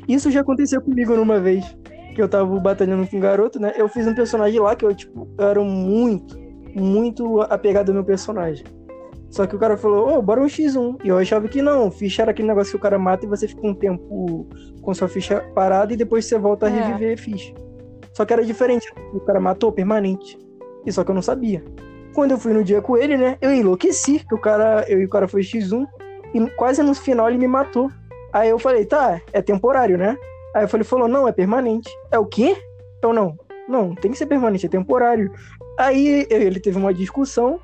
Isso já aconteceu comigo numa vez. Que eu tava batalhando com um garoto, né? Eu fiz um personagem lá que eu, tipo, eu era muito, muito apegado ao meu personagem. Só que o cara falou, ô, bora um X1. E eu achava que não, ficha era aquele negócio que o cara mata e você fica um tempo com sua ficha parada e depois você volta a É. reviver ficha. Só que era diferente. O cara matou permanente. E só que eu não sabia. Quando eu fui no dia com ele, né? Eu enlouqueci, que o cara, eu e o cara foi X1 e quase no final ele me matou. Aí eu falei, tá, é temporário, né? Aí eu falei, falou, não, é permanente. É o quê? Eu não, não, tem que ser permanente, é temporário. Aí ele teve uma discussão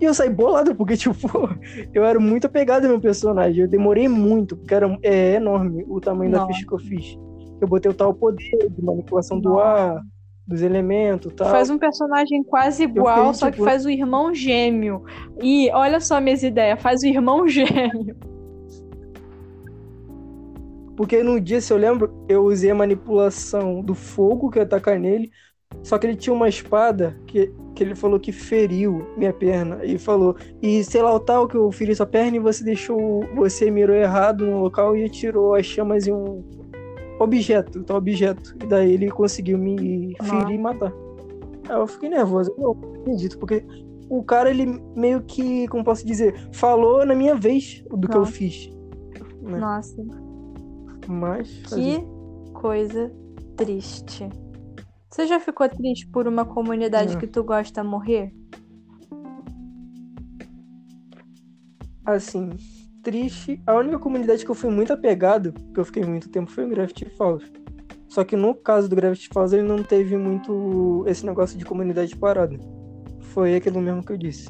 e eu saí bolado, porque, [laughs] tipo, eu era muito apegado ao meu personagem. Eu demorei muito, porque era, é enorme o tamanho da Nossa. ficha que eu fiz. Eu botei o tal poder de manipulação do ar, dos elementos e tal. Faz um personagem quase igual, só que tipo- faz o irmão gêmeo. E olha só minhas ideias, faz o irmão [laughs] gêmeo. Porque no dia, se eu lembro, eu usei a manipulação do fogo que ia atacar nele. Só que ele tinha uma espada que, que ele falou que feriu minha perna. E falou, e sei lá o tal que eu feri sua perna e você deixou. Você mirou errado no local e atirou as chamas em um objeto, tal objeto. E daí ele conseguiu me ferir e matar. Aí eu fiquei nervoso. Eu não acredito, porque o cara, ele meio que, como posso dizer, falou na minha vez do que eu fiz. É. Nossa, Mas. fazer que coisa triste. Você já ficou triste por uma comunidade Não. que tu gosta morrer? Assim, triste. A única comunidade que eu fui muito apegado, que eu fiquei muito tempo, foi o Gravity Falls. Só que no caso do Gravity Falls, ele não teve muito esse negócio de comunidade parada. Foi aquilo mesmo que eu disse.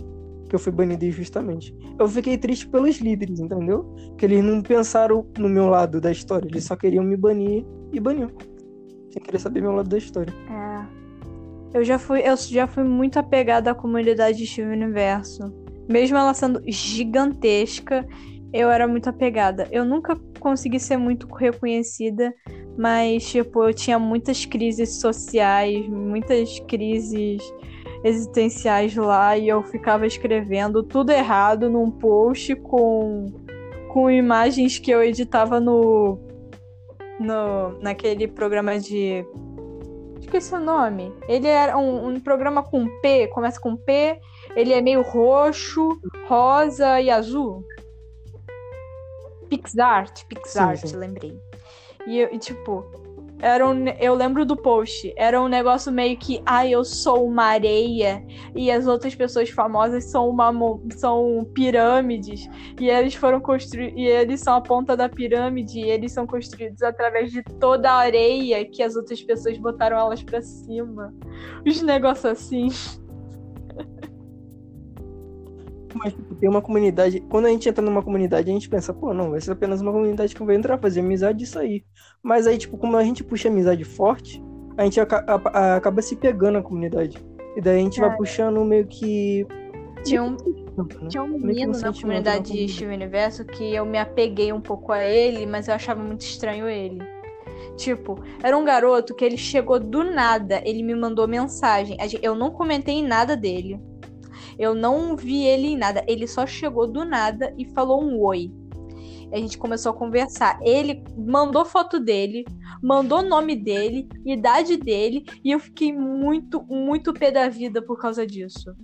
Que eu fui banido injustamente. Eu fiquei triste pelos líderes, entendeu? Que eles não pensaram no meu lado da história. Eles só queriam me banir e baniu. Sem querer saber meu lado da história. É. Eu já fui, eu já fui muito apegada à comunidade de Steven Universo. Mesmo ela sendo gigantesca, eu era muito apegada. Eu nunca consegui ser muito reconhecida, mas, tipo, eu tinha muitas crises sociais, muitas crises existenciais lá, e eu ficava escrevendo tudo errado num post com, com imagens que eu editava no, no naquele programa de esqueci o nome. Ele era um, um programa com P, começa com P, ele é meio roxo, rosa e azul. PixArt, PixArt, Sim, sim. lembrei. E, eu- e, tipo, era um, eu lembro do post, era um negócio meio que, ah, eu sou uma areia e as outras pessoas famosas são uma são pirâmides e eles foram construídos e eles são a ponta da pirâmide e eles são construídos através de toda a areia que as outras pessoas botaram elas pra cima. Os negócios assim. Mas tipo, tem uma comunidade. Quando a gente entra numa comunidade, a gente pensa, pô, não, vai ser apenas uma comunidade que eu vou entrar, fazer amizade e sair. Mas aí, tipo, como a gente puxa amizade forte, a gente aca- a- acaba se pegando a comunidade. E daí a gente vai puxando meio que. Tinha um, né? tinha um menino um na comunidade na de. Steven Universo que eu me apeguei um pouco a ele, mas eu achava muito estranho ele. Tipo, era um garoto que ele chegou do nada, ele me mandou mensagem. A Eu não comentei nada dele. Eu não vi ele em nada. Ele só chegou do nada e falou um oi. A gente começou a conversar. Ele mandou foto dele, mandou nome dele, idade dele, e eu fiquei muito, muito pé da vida por causa disso.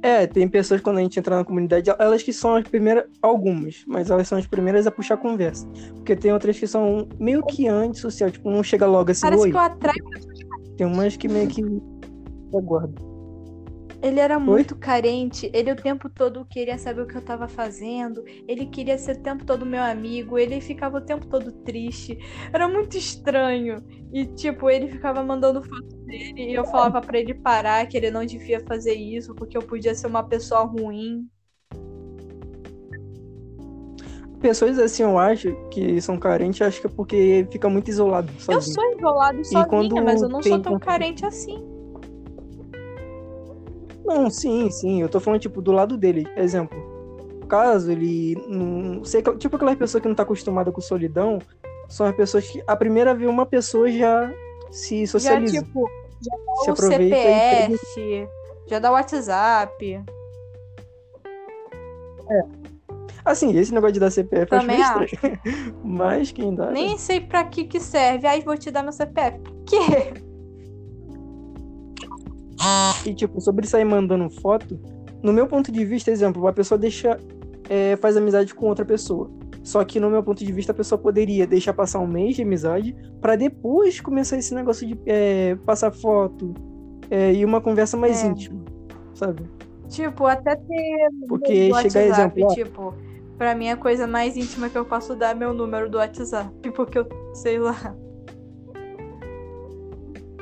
É, tem pessoas quando a gente entra na comunidade, elas que são as primeiras, algumas, mas elas são as primeiras a puxar conversa. Porque tem outras que são meio que antissocial, tipo, não chega logo assim, Parece oi. que eu atraio Tem umas que meio que Ele era muito carente, ele o tempo todo queria saber o que eu tava fazendo, ele queria ser o tempo todo meu amigo, ele ficava o tempo todo triste. Era muito estranho. E, tipo, ele ficava mandando foto dele e eu falava pra ele parar, que ele não devia fazer isso, porque eu podia ser uma pessoa ruim. Pessoas assim, eu acho, que são carentes, acho que é porque fica muito isolado, Eu sozinho. sou isolado sozinha, mas eu não sou tão carente assim. Não, sim, sim. Eu tô falando, tipo, do lado dele. Exemplo. Caso ele não. Sei, tipo aquelas pessoas que não tá acostumada com solidão, são as pessoas que a primeira vez uma pessoa já se Já, socializa. tipo, se o aproveita e. CPF, já dá WhatsApp. Assim, esse negócio de dar CPF eu acho meio estranho. [laughs] Mas quem dá. né? Nem sei pra que que serve. Ai, vou te dar meu CPF. Por quê? E, tipo, sobre sair mandando foto, no meu ponto de vista, exemplo, uma pessoa deixa. é, faz amizade com outra pessoa. Só que, no meu ponto de vista, a pessoa poderia deixar passar um mês de amizade pra depois começar esse negócio de é, passar foto é, e uma conversa mais É. íntima, sabe? Tipo, até ter Porque chegar exemplo, ó, tipo, pra mim a coisa mais íntima que eu posso dar é meu número do WhatsApp, [laughs] porque eu sei lá.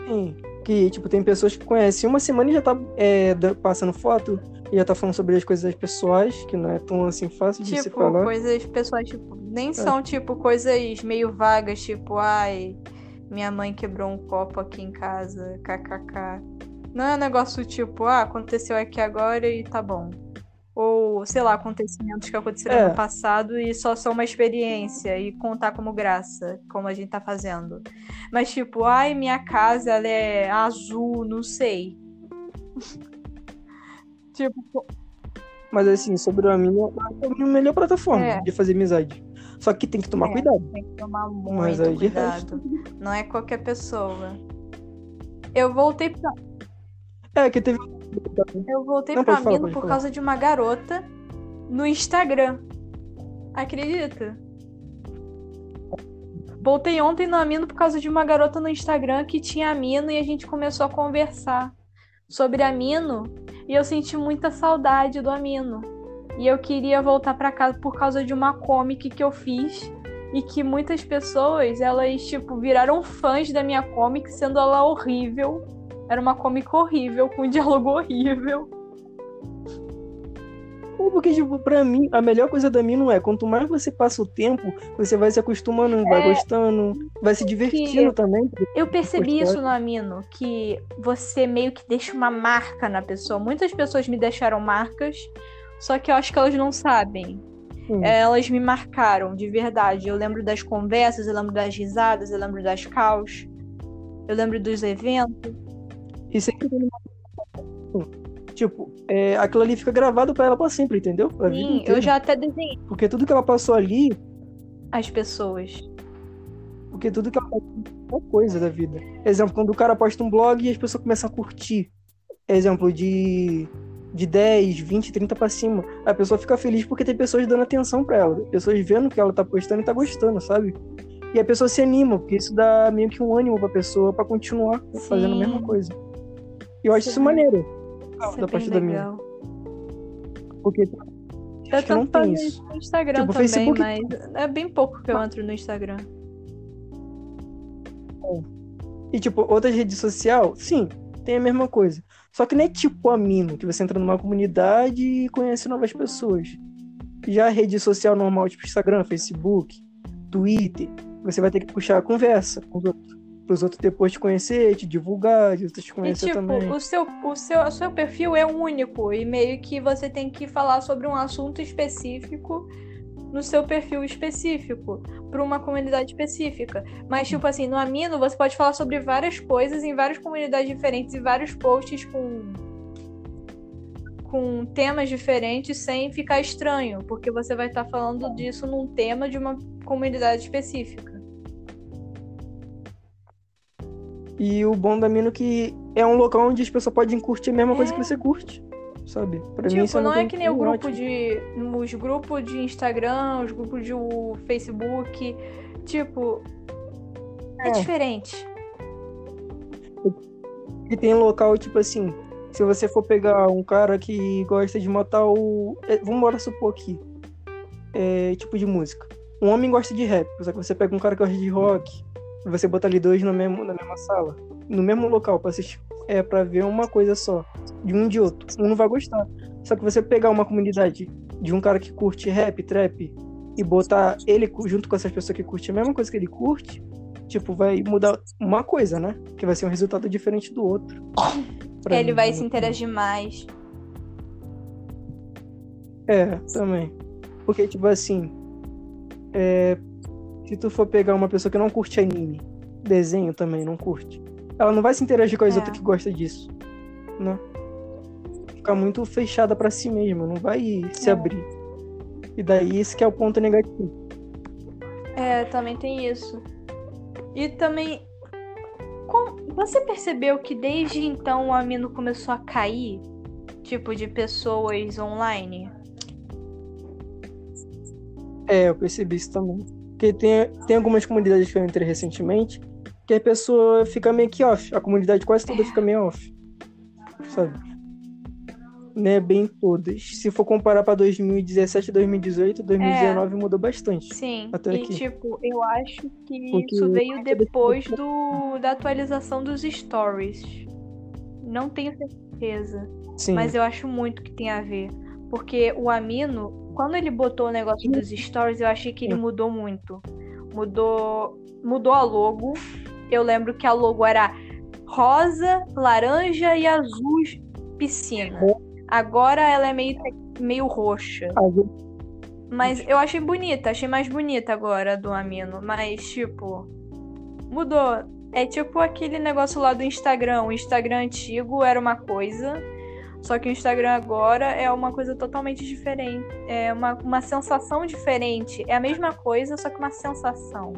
Sim, que, tipo, tem pessoas que conhecem uma semana e já tá é, passando foto e já tá falando sobre as coisas pessoais, que não é tão assim fácil de se Tipo, falar. coisas pessoais, tipo, É. nem são tipo coisas meio vagas, tipo, ai, minha mãe quebrou um copo aqui em casa, kkk. Não é um negócio tipo, ah, aconteceu aqui agora e tá bom. Ou, sei lá, acontecimentos que aconteceram É. no passado e só são uma experiência e contar como graça, como a gente tá fazendo. Mas tipo, ai, minha casa ela é azul, não sei. [laughs] tipo, Mas assim, sobre é a melhor plataforma É. de fazer amizade. Só que tem que tomar É. cuidado. Tem que tomar muito Mas aí de cuidado. Não é qualquer pessoa. Eu voltei pra, É, que teve. Eu voltei Não, pra Mino por falar. causa de uma garota no Instagram. Acredita? voltei ontem no Amino por causa de uma garota no Instagram que tinha Amino e a gente começou a conversar sobre Amino e eu senti muita saudade do Amino. E eu queria voltar para casa por causa de uma comic que eu fiz e que muitas pessoas, elas tipo viraram fãs da minha comic sendo ela horrível. Era uma comic horrível com um diálogo horrível. Porque, tipo, pra mim, a melhor coisa da mim não é quanto mais você passa o tempo, você vai se acostumando, vai É. gostando, vai se divertindo também. Eu percebi Gostar. isso no Amino, que você meio que deixa uma marca na pessoa. Muitas pessoas me deixaram marcas, só que eu acho que elas não sabem. É, Elas me marcaram, de verdade. Eu lembro das conversas, eu lembro das risadas, eu lembro das caos, eu lembro dos eventos. E sempre uma... Tipo, é, aquilo ali fica gravado pra ela pra sempre, entendeu? Pra Sim, eu já até desenhei Porque tudo que ela passou ali, as pessoas. porque tudo que ela passou é uma coisa da vida. Exemplo, quando o cara posta um blog e as pessoas começam a curtir. Exemplo, de, de 10, 20, 30 pra cima. A pessoa fica feliz porque tem pessoas dando atenção pra ela. Pessoas vendo que ela tá postando e tá gostando, sabe? E a pessoa se anima, porque isso dá meio que um ânimo pra pessoa pra continuar fazendo a mesma Sim. coisa. E eu acho isso maneiro. Isso é da bem parte da minha. legal. Porque Eu acho que não tem isso no Instagram Tipo, também, Facebook- mas é bem pouco que eu entro no Instagram. E, tipo, outra rede social, sim, tem a mesma coisa. Só que não é tipo a Mino, que você entra numa comunidade e conhece novas pessoas. Já a rede social normal, tipo Instagram, Facebook, Twitter, você vai ter que puxar a conversa com os outros. Para os outros depois te conhecer, te divulgar, de outros te E conhecer tipo, também. o seu, o, seu, o seu perfil é único e meio que você tem que falar sobre um assunto específico no seu perfil específico, para uma comunidade específica. Mas, tipo assim, no Amino você pode falar sobre várias coisas em várias comunidades diferentes e vários posts com com temas diferentes sem ficar estranho, porque você vai estar falando disso num tema de uma comunidade específica. E o bom da Mino é que é um local onde as pessoas podem curtir a mesma coisa É. que você curte. Sabe? Pra mim isso Tipo, é não é coisa que nem o grupo ótima. de. Os grupos de Instagram, os grupos de Facebook. Tipo. É, É. diferente. E tem local, tipo assim, se você for pegar um cara que gosta de matar o. é, Vamos embora supor aqui. É, tipo de música. Um homem gosta de rap, só que você pega um cara que gosta de rock, você bota ali dois no mesmo, na mesma sala, no mesmo local, pra assistir. É pra ver uma coisa só, de um de outro. Um não vai gostar. Só que você pegar uma comunidade de um cara que curte rap, trap, e botar ele junto com essas pessoas que curtem a mesma coisa que ele curte, tipo, vai mudar uma coisa, né? Que vai ser um resultado diferente do outro. Ele mim, vai né? se interagir mais. É, também. Porque, tipo assim, é, se tu for pegar uma pessoa que não curte anime, desenho também não curte, ela não vai se interagir com as É. outras que gostam disso, né? Ficar muito fechada pra si mesma, não vai se É. abrir. E daí esse que é o ponto negativo. É, também tem isso. E também. Você percebeu que desde então o Amino começou a cair? Tipo, de pessoas online? É, eu percebi isso também. Porque tem, tem algumas comunidades que eu entrei recentemente que a pessoa fica meio que off. A comunidade quase toda fica meio off. Sabe? Né, bem todas. Se for comparar pra 2017, 2018, 2019 mudou bastante. Sim. Até e aqui. tipo, eu acho que Porque isso veio depois do, da atualização dos stories. Não tenho certeza. Sim. Mas eu acho muito que tem a ver. Porque o Amino, quando ele botou o negócio dos stories, eu achei que ele mudou muito. Mudou, mudou a logo. Eu lembro que a logo era rosa, laranja e azul piscina. Agora ela é meio, meio roxa. Mas eu achei bonita, achei mais bonita agora a do Amino. Mas, tipo, mudou. É tipo aquele negócio lá do Instagram. O Instagram antigo era uma coisa, só que o Instagram agora é uma coisa totalmente diferente. É uma, uma sensação diferente. É a mesma coisa, só que uma sensação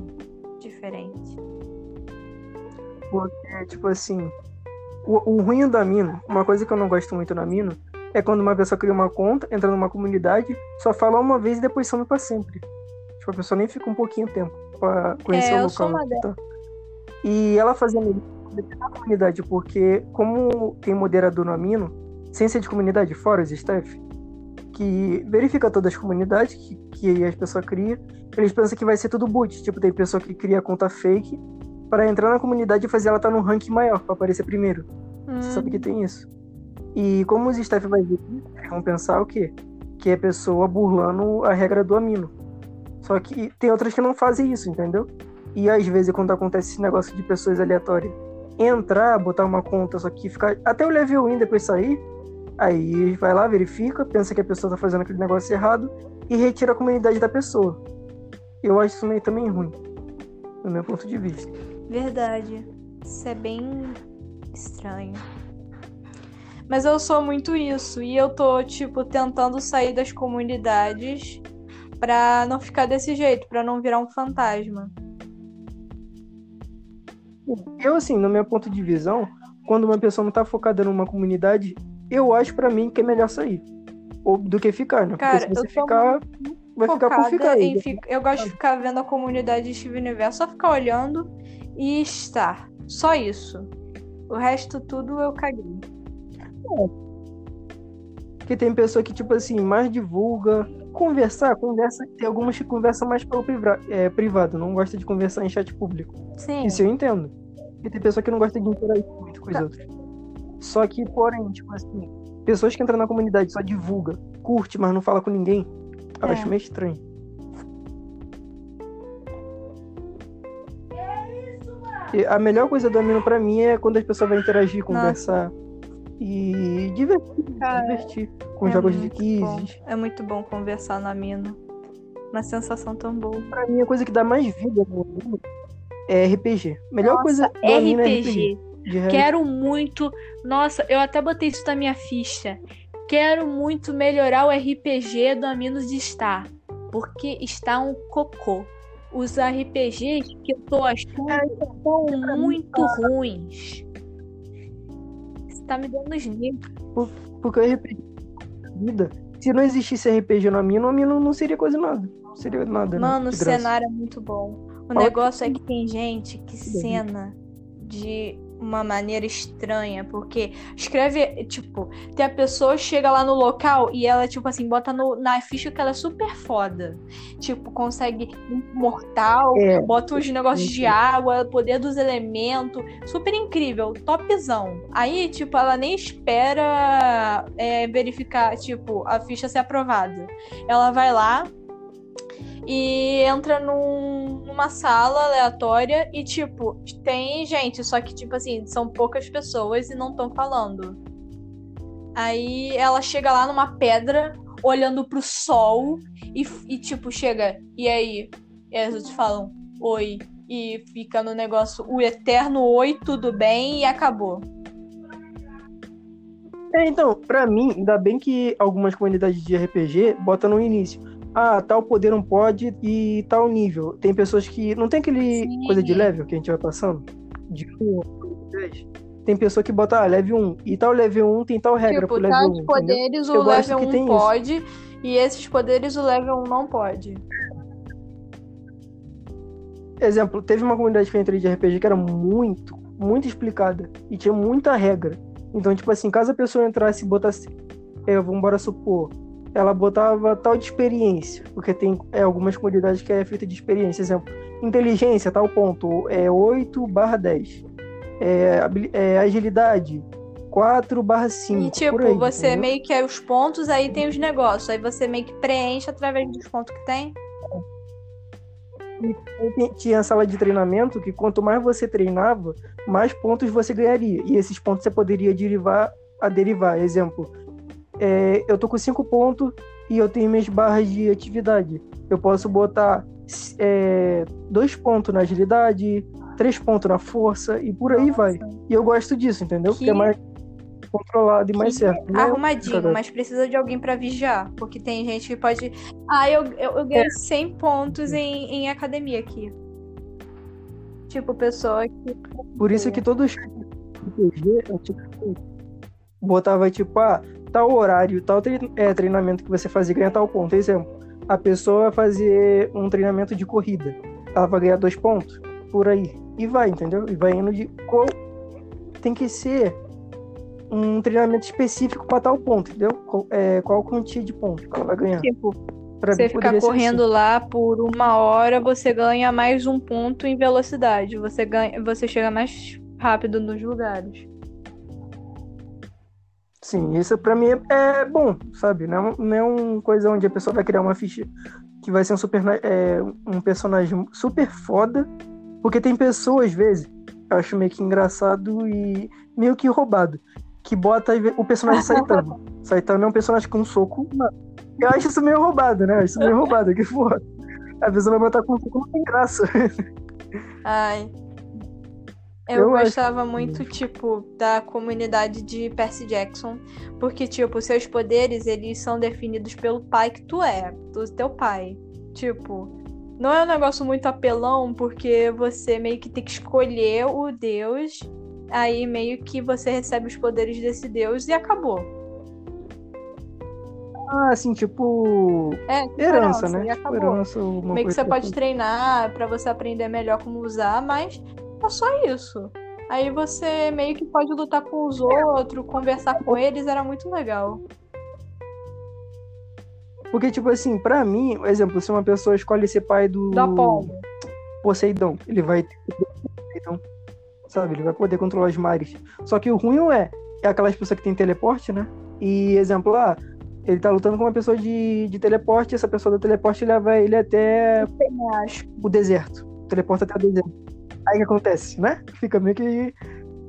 diferente. É, tipo assim, o, o ruim da Mino, uma coisa que eu não gosto muito na Mino, é quando uma pessoa cria uma conta, entra numa comunidade, só fala uma vez e depois some pra sempre. Tipo, a pessoa nem fica um pouquinho tempo. pra conhecer É, o local. tá. E ela fazendo isso na comunidade, porque como tem moderador no Amino, ciência de comunidade, fora os staff, que verifica todas as comunidades que, que as pessoas criam, eles pensam que vai ser tudo boot. Tipo, tem pessoa que cria conta fake para entrar na comunidade e fazer ela estar num ranking maior, para aparecer primeiro. Você Hum, sabe que tem isso. E como os staff vai ver, vão pensar o quê? Que é pessoa burlando a regra do amino. Só que tem outras que não fazem isso, entendeu? E às vezes quando acontece esse negócio de pessoas aleatórias entrar, botar uma conta, só que ficar até o level 1 depois sair, aí vai lá, verifica, pensa que a pessoa tá fazendo aquele negócio errado e retira a comunidade da pessoa. Eu acho isso meio também ruim, do meu ponto de vista. Verdade. Isso é bem estranho. Mas eu sou muito isso. E eu tô, tipo, tentando sair das comunidades pra não ficar desse jeito, pra não virar um fantasma. Eu, assim, no meu ponto de visão, quando uma pessoa não tá focada numa comunidade, eu acho pra mim que é melhor sair. Ou do que ficar, né? Cara, Porque se você ficar, vai ficar por ficar aí. fi- Eu gosto de ficar vendo a comunidade de Steven Universo, só ficar olhando e estar. Só isso. O resto tudo eu caguei. Porque tem pessoa que, tipo assim, mais divulga. Conversar, conversa. Tem algumas que conversam mais pelo priva- é, privado, não gosta de conversar em chat público. Sim. Isso eu entendo. E tem pessoa que não gosta de interagir muito com os Tá. outros. Só que, porém, tipo assim, pessoas que entram na comunidade só divulga, curte, mas não fala com ninguém, eu É. acho meio estranho. A melhor coisa do Amino pra mim é quando as pessoas vão interagir, conversar e divertir, Cara, divertir com é jogos de quizzes. É muito bom conversar na mina. Uma sensação tão boa. Pra mim, a coisa que dá mais vida no Amino é RPG. Melhor Nossa, coisa do Amino é RPG. Quero muito. Nossa, eu até botei isso na minha ficha. Quero muito melhorar o RPG do Aminos de Star. Porque está um cocô. Os RPGs que eu tô achando É, são muito ruins. Isso tá me dando os. Porque o RPG é vida. Se não existisse RPG no Amino, o Amino não seria quase nada. Não seria nada. né, Mano, o de graça. cenário é muito bom. O Olha negócio é que tem gente que cena de uma maneira estranha, porque escreve, tipo, tem a pessoa chega lá no local e ela, tipo assim, bota no- na ficha que ela é super foda. Tipo, consegue mortal, É. bota uns negócios de Sim. água, poder dos elementos, super incrível, topzão. Aí, tipo, ela nem espera é, verificar, tipo, a ficha ser aprovada. Ela vai lá, e entra num- numa sala aleatória e, tipo, tem gente, só que, tipo assim, são poucas pessoas e não estão falando. Aí ela chega lá numa pedra, olhando pro sol e, e, tipo, chega, e aí? E aí eles falam, oi. E fica no negócio, o eterno oi, tudo bem, e acabou. É, então, pra mim, ainda bem que algumas comunidades de RPG botam no início. Ah, tal poder não pode e tal nível. Tem pessoas que. Não tem aquele Sim. coisa de level que a gente vai passando? De 1 a 10. Tem pessoa que bota, ah, level 1. E tal level 1 tem tal regra tipo, pro level 1. tais entendeu? poderes Eu o level que 1 tem isso. pode, e esses poderes o level 1 não pode. Exemplo, teve uma comunidade que eu entrei de RPG que era muito, muito explicada. E tinha muita regra. Então, tipo assim, caso a pessoa entrasse e botasse. É, vamos embora supor. Ela botava tal de experiência. Porque tem é, algumas comunidades que é feita de experiência. Exemplo, inteligência, tal ponto. É 8 barra 10. É, é, agilidade, 4 barra 5. E tipo, aí, você entendeu? meio que é os pontos, aí tem os negócios. Aí você meio que preenche através dos pontos que tem. Tem- Tinha a sala de treinamento que quanto mais você treinava, mais pontos você ganharia. E esses pontos você poderia derivar a derivar. Exemplo, é, eu tô com 5 pontos e eu tenho minhas barras de atividade. Eu posso botar é, dois pontos na agilidade, três pontos na força e por aí vai. E eu gosto disso, entendeu? Porque é Que- mais controlado e mais que certo. Não é Arrumadinho, mas precisa de alguém pra vigiar. Porque tem gente que pode. Ah, eu, eu, eu É. ganhei 100 pontos em, em academia aqui. Tipo, pessoa que. Por isso que todo chat de RPG, botava tipo, ah, tal horário, tal é, treinamento que você fazia ganha tal ponto. Exemplo, a pessoa vai fazer um treinamento de corrida. ela vai ganhar dois pontos. Por aí. E vai, entendeu? E vai indo de. Qual... Tem que ser um treinamento específico para tal ponto, entendeu? Qual, é, qual quantia de pontos que ela vai ganhar. Tipo, Pra você ficar ser correndo assim. lá por uma hora, você ganha mais um ponto em velocidade. Você ganha, você chega mais rápido nos lugares. Sim, isso pra mim é, bom, sabe? Não, é- não é uma coisa onde a pessoa vai criar uma ficha que vai ser um, super, é, um personagem super foda, porque tem pessoas, às vezes, eu acho meio que engraçado e meio que roubado, que bota o personagem Saitama. [laughs] Saitama é um personagem com um soco. mano. Eu acho isso meio roubado, né? Eu acho Isso meio roubado, que foda. A pessoa vai botar com um soco, não tem graça. Ai. Eu, Eu acho gostava que- muito, tipo, da comunidade de Percy Jackson. Porque, tipo, seus poderes, eles são definidos pelo pai que tu é. Do teu pai. Tipo, não é um negócio muito apelão, porque você meio que tem que escolher o deus. Aí meio que você recebe os poderes desse deus e acabou. Ah, assim, tipo. É, tipo Herança, e né? Tipo, herança, Meio que coisa você pode treinar pra você aprender melhor como usar, mas é só isso. Aí você meio que pode lutar com os outros, conversar com eles, era muito legal. Porque, tipo assim, pra mim, por exemplo, se uma pessoa escolhe ser pai do Da Apolo. Poseidon, ele vai ter Poseidon, sabe? Ele vai poder controlar os mares. Só que o ruim é, é aquelas pessoas que tem teleporte, né? E, exemplo, ah, ele tá lutando com uma pessoa de, de teleporte, essa pessoa do teleporte leva ele até acho. o deserto. Teleporta até o deserto. Aí o que acontece, né? Fica meio que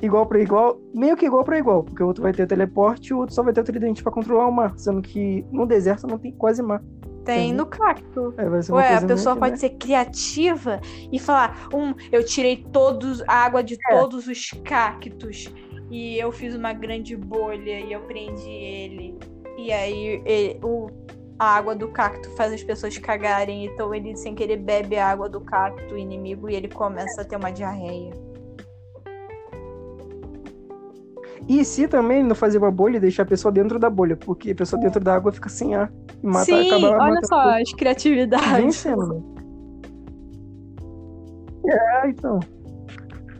igual pra igual, meio que igual pra igual, porque o outro vai ter teleporte e o outro só vai ter o tridente pra controlar o mar, sendo que no deserto não tem quase mar. Tem no cacto. Uma Ué, a pessoa pode né? ser criativa e falar: um, eu tirei todos a água de É. todos os cactos e eu fiz uma grande bolha e eu prendi ele. E aí ele- o, a água do cacto faz as pessoas cagarem, então ele sem querer bebe a água do cacto inimigo e ele começa a ter uma diarreia. E se também não fazer uma bolha e deixar a pessoa dentro da bolha, porque a pessoa dentro da água fica sem ar e mata, Sim, acaba olha só as criatividades. vencendo, né? É, então.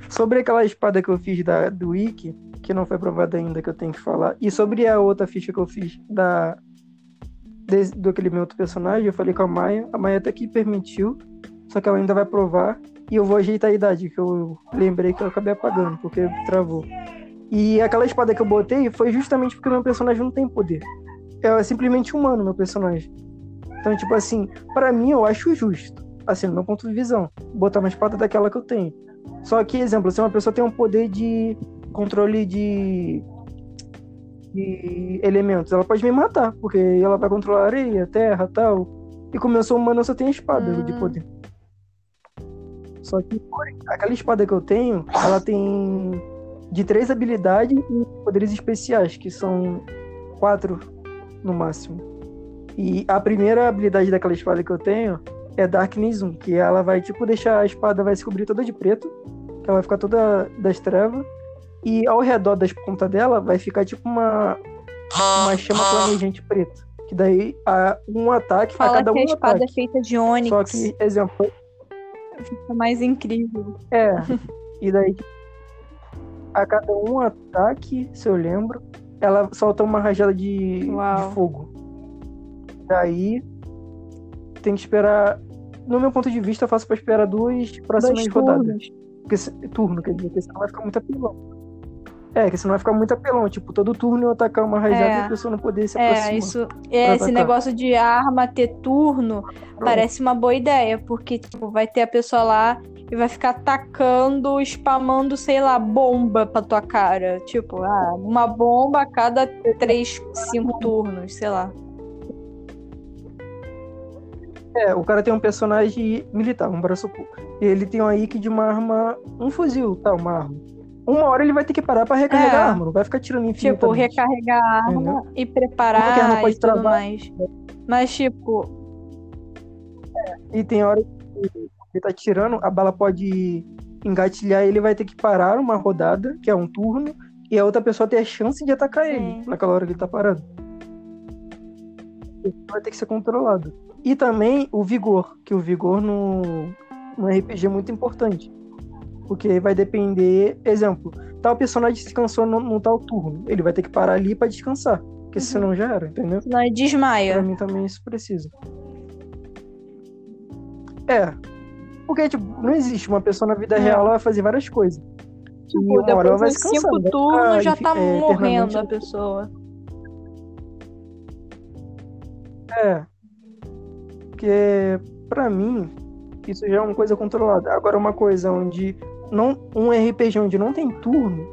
Sobre aquela espada que eu fiz da, do Wiki, que não foi provada ainda, que eu tenho que falar, e sobre a outra ficha que eu fiz da do aquele meu outro personagem, eu falei com a Maia, a Maia até que permitiu, só que ela ainda vai provar, e eu vou ajeitar a idade, que eu lembrei que eu acabei apagando, porque travou. E aquela espada que eu botei foi justamente porque meu personagem não tem poder. É simplesmente humano, meu personagem. Então, tipo assim, pra mim eu acho justo, assim, no meu ponto de visão, botar uma espada daquela que eu tenho. Só que, exemplo, se uma pessoa tem um poder de controle de, de elementos, ela pode me matar, porque ela vai controlar areia, terra tal. E como eu sou humano, eu só tenho espada Hum. de poder. Só que aquela espada que eu tenho, ela tem de três habilidades e poderes especiais, que são quatro no máximo. E a primeira habilidade daquela espada que eu tenho é Darkness 1, que ela vai, tipo, deixar a espada vai se cobrir toda de preto, que ela vai ficar toda das trevas, e ao redor das pontas dela vai ficar, tipo, uma, uma chama planejante preta. Que daí, a, um ataque, a Fala cada que a um espada ataque. é feita de ônix. Só que, exemplo, Fica mais incrível. é, [laughs] e daí, a cada um ataque, se eu lembro, ela solta uma rajada de, de fogo. Daí, tem que esperar. No meu ponto de vista, eu faço pra esperar duas próximas Dois rodadas. turnos. Porque turno, quer dizer, porque senão vai ficar muito apelão. É, que senão vai ficar muito apelão. Tipo, todo turno eu atacar uma rajada É. e a pessoa não poder se aproximar. É, isso. É, esse negócio de arma ter turno parece uma boa ideia, porque tipo, vai ter a pessoa lá e vai ficar atacando, spamando, sei lá, bomba pra tua cara. Tipo, ah, uma bomba a cada três, cinco turnos, sei lá. É, o cara tem um personagem militar, um braço curto. E ele tem uma IC de uma arma, um fuzil, tá, uma arma. Uma hora ele vai ter que parar pra recarregar É. a arma, não vai ficar tirando Tipo, infinitamente. recarregar a arma e é que a arma preparar e tudo travar? mais. Mas, tipo, E tem hora que ele tá tirando, a bala pode engatilhar ele vai ter que parar uma rodada, que é um turno, e a outra pessoa ter a chance de atacar Sim. ele naquela hora que ele tá parando. Isso vai ter que ser controlado. E também o vigor, que o vigor no, no RPG muito importante. Porque vai depender, exemplo, tal personagem se cansou no, no tal turno, ele vai ter que parar ali pra descansar, porque Uhum. senão já era, entendeu? Não, ele Pra desmaia. mim também isso precisa. É. Porque, tipo, não existe uma pessoa na vida É. real, ela vai fazer várias coisas. e Tipo, hora ela vai depois cansar. cinco turnos já tá é, morrendo a pessoa. É. Porque, pra mim, isso já é uma coisa controlada. Agora, uma coisa onde. Não, um RPG onde não tem turno,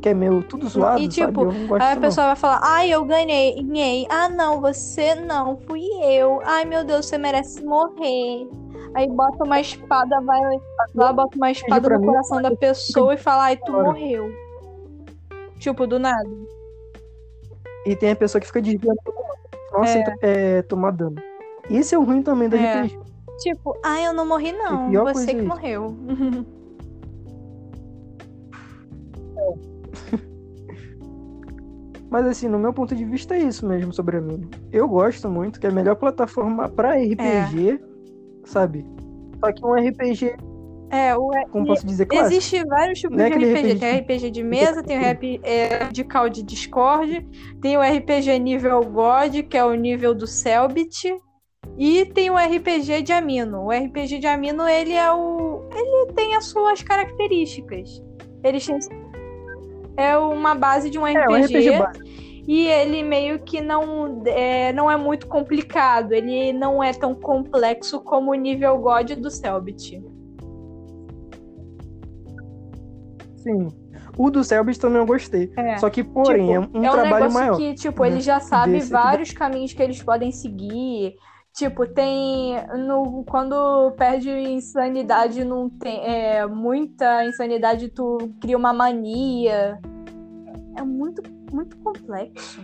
que é meio tudo zoado, E, tipo, sabe? Não Aí a disso, não. pessoa vai falar, ai, eu ganhei, ganhei. Ah, não, você não, fui eu. Ai, meu Deus, você merece morrer. Aí bota uma espada, vai lá, bota uma espada no mim, coração da pessoa e fala, ai, tu morreu. Tipo, do nada. E tem a pessoa que fica desviando. Não aceita é, tomar dano. Esse é o ruim também da É. RPG. Tipo, ai, eu não morri, não. pior Você que é isso. morreu. [laughs] Mas assim, no meu ponto de vista é isso mesmo sobre a mina. Eu gosto muito, que é a melhor plataforma pra RPG, sabe? Só que um RPG, É, o, como posso dizer, clássico. Existe vários tipos é de RPG. RPG Tem RPG de mesa, tem o rap, é, de call de Discord, tem o RPG nível God, que é o nível do Selbit, e tem o RPG de Amino. O RPG de Amino, ele é o. ele tem as suas características. Ele tem- é uma base de um É, um RPG e ele meio que não é, não é muito complicado. Ele não é tão complexo como o nível God do Selbit. Sim. O do Selbit também eu gostei. É. Só que, porém, Tipo, é um é um trabalho negócio maior. que, tipo, ele já sabe Desse aqui vários caminhos que eles podem seguir. Tipo, tem. No, quando perde insanidade, não tem. É, muita insanidade, tu cria uma mania. É muito, muito complexo.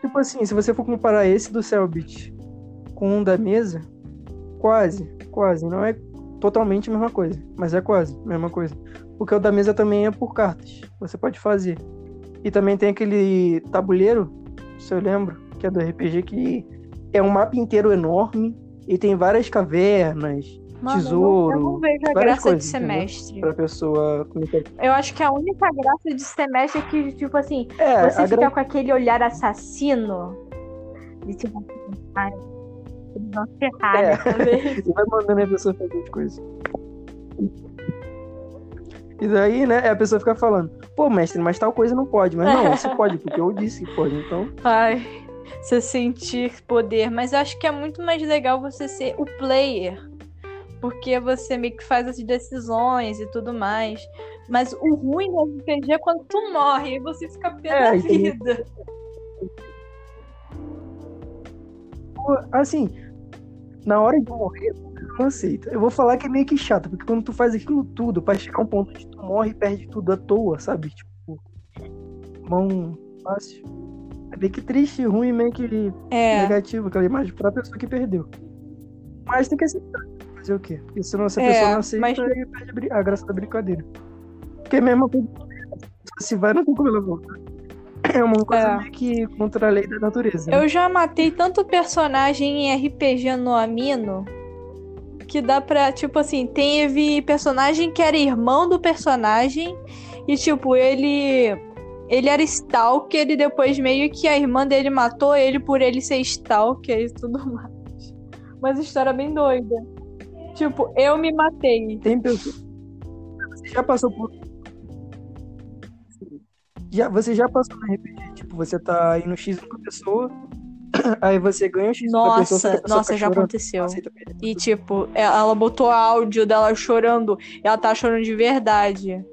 Tipo assim, se você for comparar esse do Selbit com um da mesa, quase, quase. Não é totalmente a mesma coisa, mas é quase a mesma coisa. Porque o da mesa também é por cartas. Você pode fazer. E também tem aquele tabuleiro, se eu lembro, que é do RPG, que é um mapa inteiro enorme e tem várias cavernas Mano, Tesouro, eu não, eu não vejo a várias graça coisas, de semestre. pra pessoa. Eu acho que a única graça de semestre é que, tipo assim, É, você fica gra... com aquele olhar assassino. De tipo, vão ferrar É. [laughs] E vai mandando a pessoa fazer as coisas. E daí, né, a pessoa fica falando, pô, mestre, mas tal coisa não pode. Mas não, isso [laughs] pode, porque eu disse que pode. Então, Ai, você sentir poder. Mas eu acho que é muito mais legal você ser o player. Porque você meio que faz as decisões e tudo mais. Mas o ruim do RPG é quando tu morre e você fica pé É, da vida. assim, na hora de morrer, não aceita. Eu vou falar que é meio que chato, porque quando tu faz aquilo tudo, pra chegar a um ponto onde tu morre e perde tudo à toa, sabe? Tipo, mão fácil. É meio que triste, ruim, meio que É. negativo, aquela imagem pra pessoa que perdeu. Mas tem que aceitar. Fazer o quê? Porque senão se a É, pessoa não aceita, mas- aí perde a graça da brincadeira. Porque coisa. Se vai, não tem como ela voltar. É uma coisa É. meio que contra a lei da natureza. né? Eu já matei tanto personagem em RPG no Amino que dá pra, tipo assim, teve personagem que era irmão do personagem e, tipo, ele. Ele era Stalker e depois meio que a irmã dele matou ele por ele ser Stalker e tudo [laughs] mais. Mas história bem doida. Tipo, eu me matei. Tem pessoas. Você já passou por. Já, você já passou no RPG? Tipo, você tá no X com a pessoa, [coughs] aí você ganha o X Nossa, pessoa nossa, tá já chorando, aconteceu. não. E, tipo, ela botou áudio dela chorando. Ela tá chorando de verdade.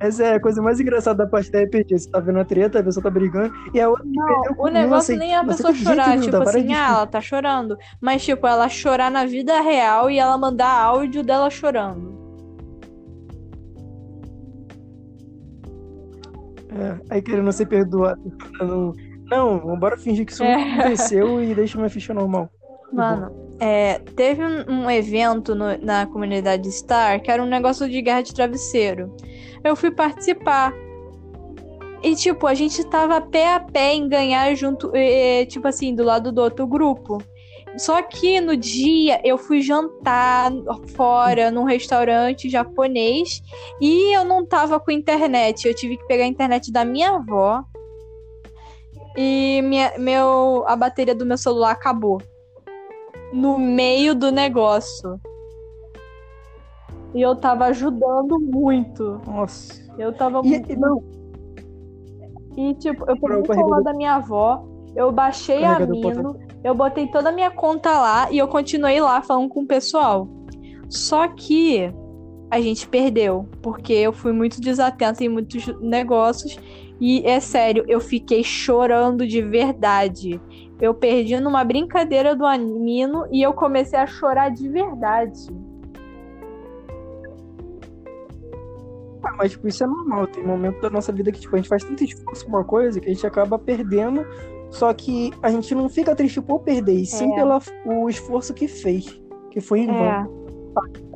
Essa é a coisa mais engraçada da parte da RPG. Você tá vendo a treta, a pessoa tá brigando, e a outra perdeu, O negócio nem é a não pessoa chorar, tipo assim, ah, ela tá chorando. Mas, tipo, ela chorar na vida real e ela mandar áudio dela chorando. É, aí querendo ser perdoado. Não, não, bora fingir que isso É. não aconteceu e deixa minha ficha normal. Mano, é, teve um, um evento no- na comunidade Star que era um negócio de guerra de travesseiro. Eu fui participar. E, tipo, a gente tava pé a pé em ganhar junto, eh, tipo assim, do lado do outro grupo. Só que no dia eu fui jantar fora num restaurante japonês e eu não tava com internet. Eu tive que pegar a internet da minha avó. E minha, meu, a bateria do meu celular acabou. No meio do negócio. E eu tava ajudando muito. Nossa. Eu tava E, muito. e não, E, tipo, eu peguei o celular da minha avó, eu baixei a Mino, eu botei toda a minha conta lá e eu continuei lá falando com o pessoal. Só que a gente perdeu, porque eu fui muito desatenta em muitos negócios. E é sério, eu fiquei chorando de verdade. Eu perdi numa brincadeira do Amino e eu comecei a chorar de verdade. Ah, mas tipo, isso é normal. Tem momento da nossa vida que tipo, a gente faz tanto esforço por uma coisa que a gente acaba perdendo. Só que a gente não fica triste por perder, e sim É. pelo o esforço que fez. Que foi em vão. É,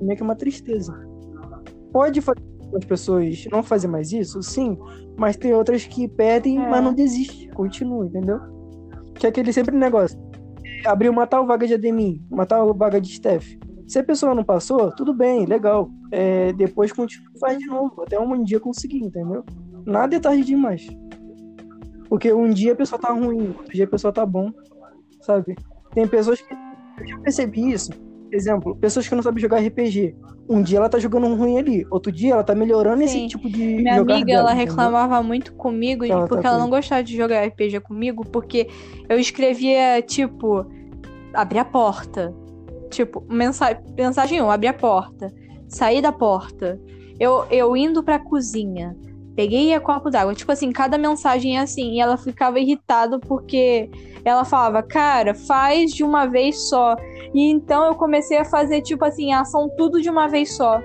Meio que é uma tristeza. Pode fazer as pessoas não fazer mais isso? Sim. Mas tem outras que perdem, É. mas não desistem. Continua, entendeu? Que é aquele sempre negócio. Abriu uma tal vaga de admin, uma tal vaga de staff. Se a pessoa não passou, tudo bem, legal. É, depois continua e faz de novo, até um dia conseguir, entendeu? Nada é tarde demais. Porque um dia a pessoa tá ruim, outro dia a pessoa tá bom, sabe? Tem pessoas que. Eu já percebi isso. Exemplo, pessoas que não sabem jogar RPG. Um dia ela tá jogando um ruim ali, outro dia ela tá melhorando Sim. esse tipo de. Minha amiga, dela, ela entendeu? reclamava muito comigo ela porque tá ela com- não gostava de jogar RPG comigo, porque eu escrevia, tipo, abrir a porta. Tipo, mensa mensagem 1, abrir a porta. Sair da porta. Eu, eu indo pra cozinha. Peguei a copo d'água. Tipo assim, cada mensagem é assim. E ela ficava irritada porque ela falava, cara, faz de uma vez só. E então eu comecei a fazer, tipo assim, ação tudo de uma vez só.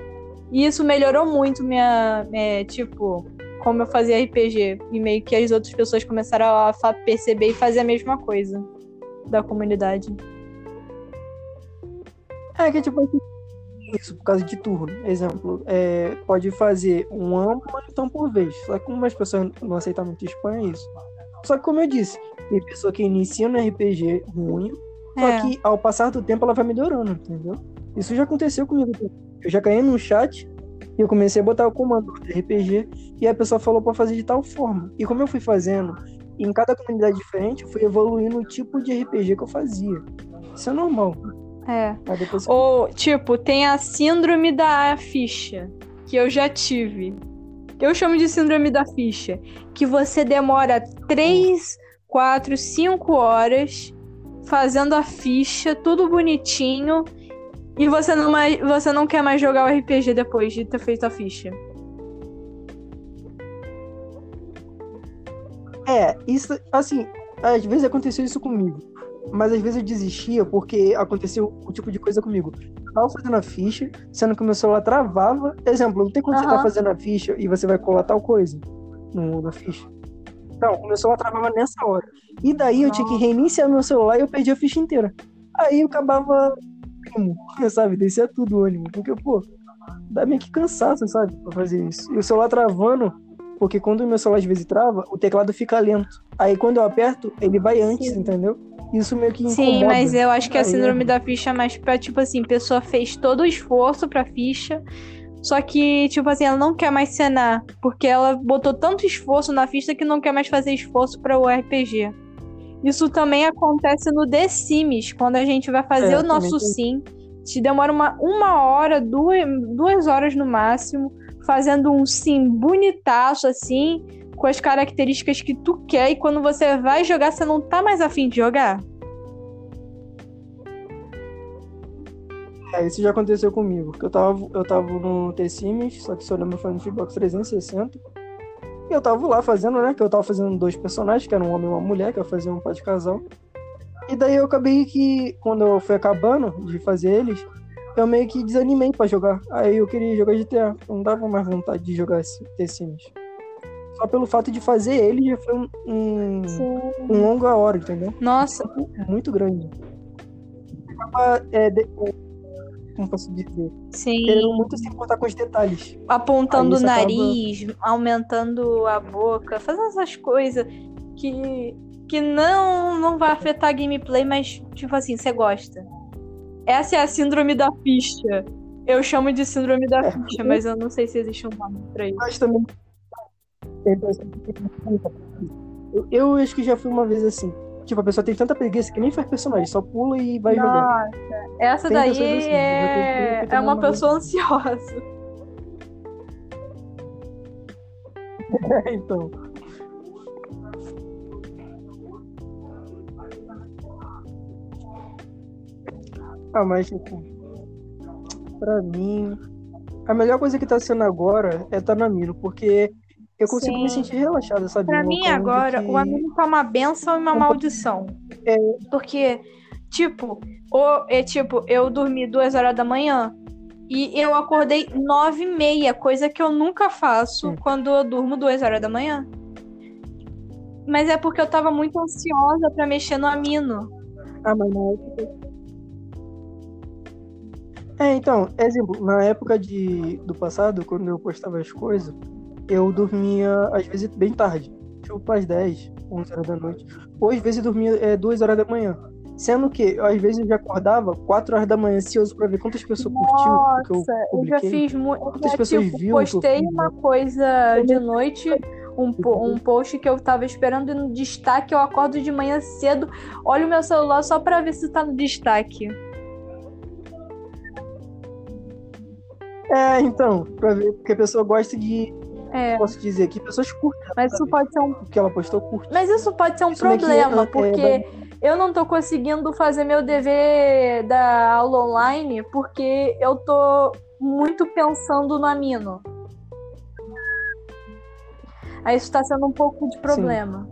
E isso melhorou muito minha, é, tipo, como eu fazia RPG. E meio que as outras pessoas começaram a perceber e fazer a mesma coisa da comunidade. É que tipo assim, isso por causa de turno. Exemplo, é, pode fazer um amplo ou então por vez. Só que como as pessoas não aceitam muito spam, é isso. Só que como eu disse, tem pessoa que inicia no RPG ruim, só É. que ao passar do tempo ela vai melhorando, entendeu? Isso já aconteceu comigo. Eu já caí num chat e eu comecei a botar o comando de RPG e a pessoa falou pra fazer de tal forma. E como eu fui fazendo, em cada comunidade diferente, eu fui evoluindo o tipo de RPG que eu fazia. Isso é normal. É. Depois Ou, tipo, tem a síndrome da ficha, que eu já tive. Eu chamo de síndrome da ficha, que você demora 3, 4, 5 horas fazendo a ficha, tudo bonitinho, e você não, mais, você não quer mais jogar o RPG depois de ter feito a ficha. É, isso, assim, às vezes aconteceu isso comigo. Mas às vezes eu desistia porque aconteceu o tipo de coisa comigo. Eu tava fazendo a ficha, sendo que o meu celular travava. Exemplo, não tem quando você tá fazendo a ficha e você vai colar tal coisa no, na ficha. Então, o meu celular travava nessa hora. E daí eu tinha que reiniciar meu celular e eu perdi a ficha inteira. Aí eu acabava ânimo, [laughs] sabe? Descia tudo o ânimo. Porque, pô, dá meio que cansaço, sabe? Pra fazer isso. E o celular travando, porque quando o meu celular às vezes trava, o teclado fica lento. Aí quando eu aperto, ele vai antes, entendeu? Isso meio que incomoda. Sim, mas eu acho que a Aí síndrome é- da ficha é mais pra, tipo assim, a pessoa fez todo o esforço pra ficha, só que, tipo assim, ela não quer mais cenar, porque ela botou tanto esforço na ficha que não quer mais fazer esforço para o RPG. Isso também acontece no The Sims, quando a gente vai fazer É, o nosso sim. Te demora uma, uma hora, duas, duas horas no máximo, fazendo um sim bonitaço, assim, com as características que tu quer, e quando você vai jogar, você não tá mais afim de jogar. É, isso já aconteceu comigo. Eu tava, eu tava no T-Sims, só que seu nome foi no Xbox 360. E eu tava lá fazendo, né? Que eu tava fazendo dois personagens, que era um homem e uma mulher, que eu fazia um par de casal. E daí eu acabei que, quando eu fui acabando de fazer eles, eu meio que desanimei pra jogar. Aí eu queria jogar GTA. Não dava mais vontade de jogar esse T-Sims. Só pelo fato de fazer ele já foi um, um, um longa hora, entendeu? Nossa, muito grande. Acaba, é, de- como posso dizer, Sim. querendo muito se importar com os detalhes. apontando o acaba- nariz, aumentando a boca, fazendo essas coisas que, que não, não vai afetar a gameplay, mas, tipo assim, você gosta. Essa é a síndrome da ficha. Eu chamo de síndrome da É. ficha, mas eu não sei se existe um nome pra isso. Mas também. Eu, eu acho que já fui uma vez assim. Tipo, a pessoa tem tanta preguiça que nem faz personagem, só pula e vai jogando. Nossa, essa Tem daí assim, é, é uma pessoa ansiosa. [laughs] então. Ah, mas tipo, pra mim, a melhor coisa que tá sendo agora é estar na Mino, porque eu consigo me Sim. sentir relaxada, sabe? Pra mim agora, que- o amigo tá uma benção e uma Um maldição. É. Porque, tipo, o, é tipo, eu dormi duas horas da manhã e eu acordei nove e meia, coisa que eu nunca faço Sim. quando eu durmo duas horas da manhã. Mas é porque eu tava muito ansiosa pra mexer no amino. Ah, mas na época. É, então, exemplo, na época de, do passado, quando eu postava as coisas, eu dormia, às vezes, bem tarde. Tipo, às 10, 11 horas da noite. Ou às vezes eu dormia é, 2 horas da manhã. Sendo que, eu, às vezes, eu já acordava 4 horas da manhã, ansioso pra ver quantas pessoas curtiu o que eu Nossa, eu já publiquei. fiz muito. Quantas já, pessoas tipo, viram postei uma coisa de noite, um, um post que eu tava esperando e no destaque, eu acordo de manhã cedo, olho o meu celular só pra ver se tá no destaque. É, então, pra ver, porque a pessoa gosta de, É, posso dizer aqui, pessoas curtem mas isso pode ser um. o que ela postou, curte. Mas isso pode ser um Isso problema, é- é- porque eu não tô conseguindo fazer meu dever da aula online porque eu tô muito pensando no amino. Aí isso tá sendo um pouco de problema.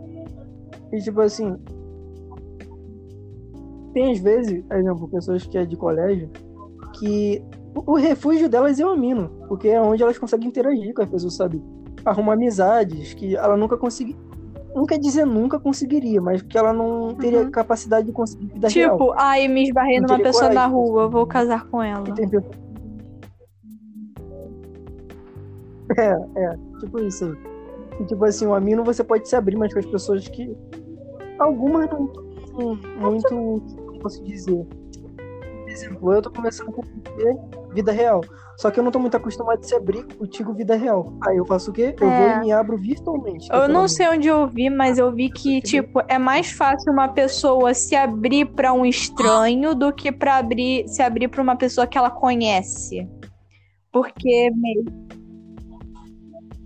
E tipo assim. Tem às vezes, por exemplo, pessoas que é de colégio, que o o refúgio delas é o Amino, porque é onde elas conseguem interagir com as pessoas, sabe? Arrumar amizades que ela nunca conseguiria. Não quer dizer nunca conseguiria, mas que ela não teria Uhum. capacidade de conseguir vida real. Tipo, ai, me esbarrei numa pessoa na rua, eu vou casar com ela. É, é, tipo isso aí. E, tipo assim, o Amino você pode se abrir mais com as pessoas que. Algumas não muito. Como posso dizer? Por exemplo, eu tô conversando com você, vida real. Só que eu não tô muito acostumado a se abrir contigo, vida real. Aí eu faço o quê? Eu É. vou e me abro virtualmente. Eu não literalmente. sei onde eu vi, mas eu vi que, tipo, é mais fácil uma pessoa se abrir pra um estranho do que pra abrir, se abrir pra uma pessoa que ela conhece. Porque meio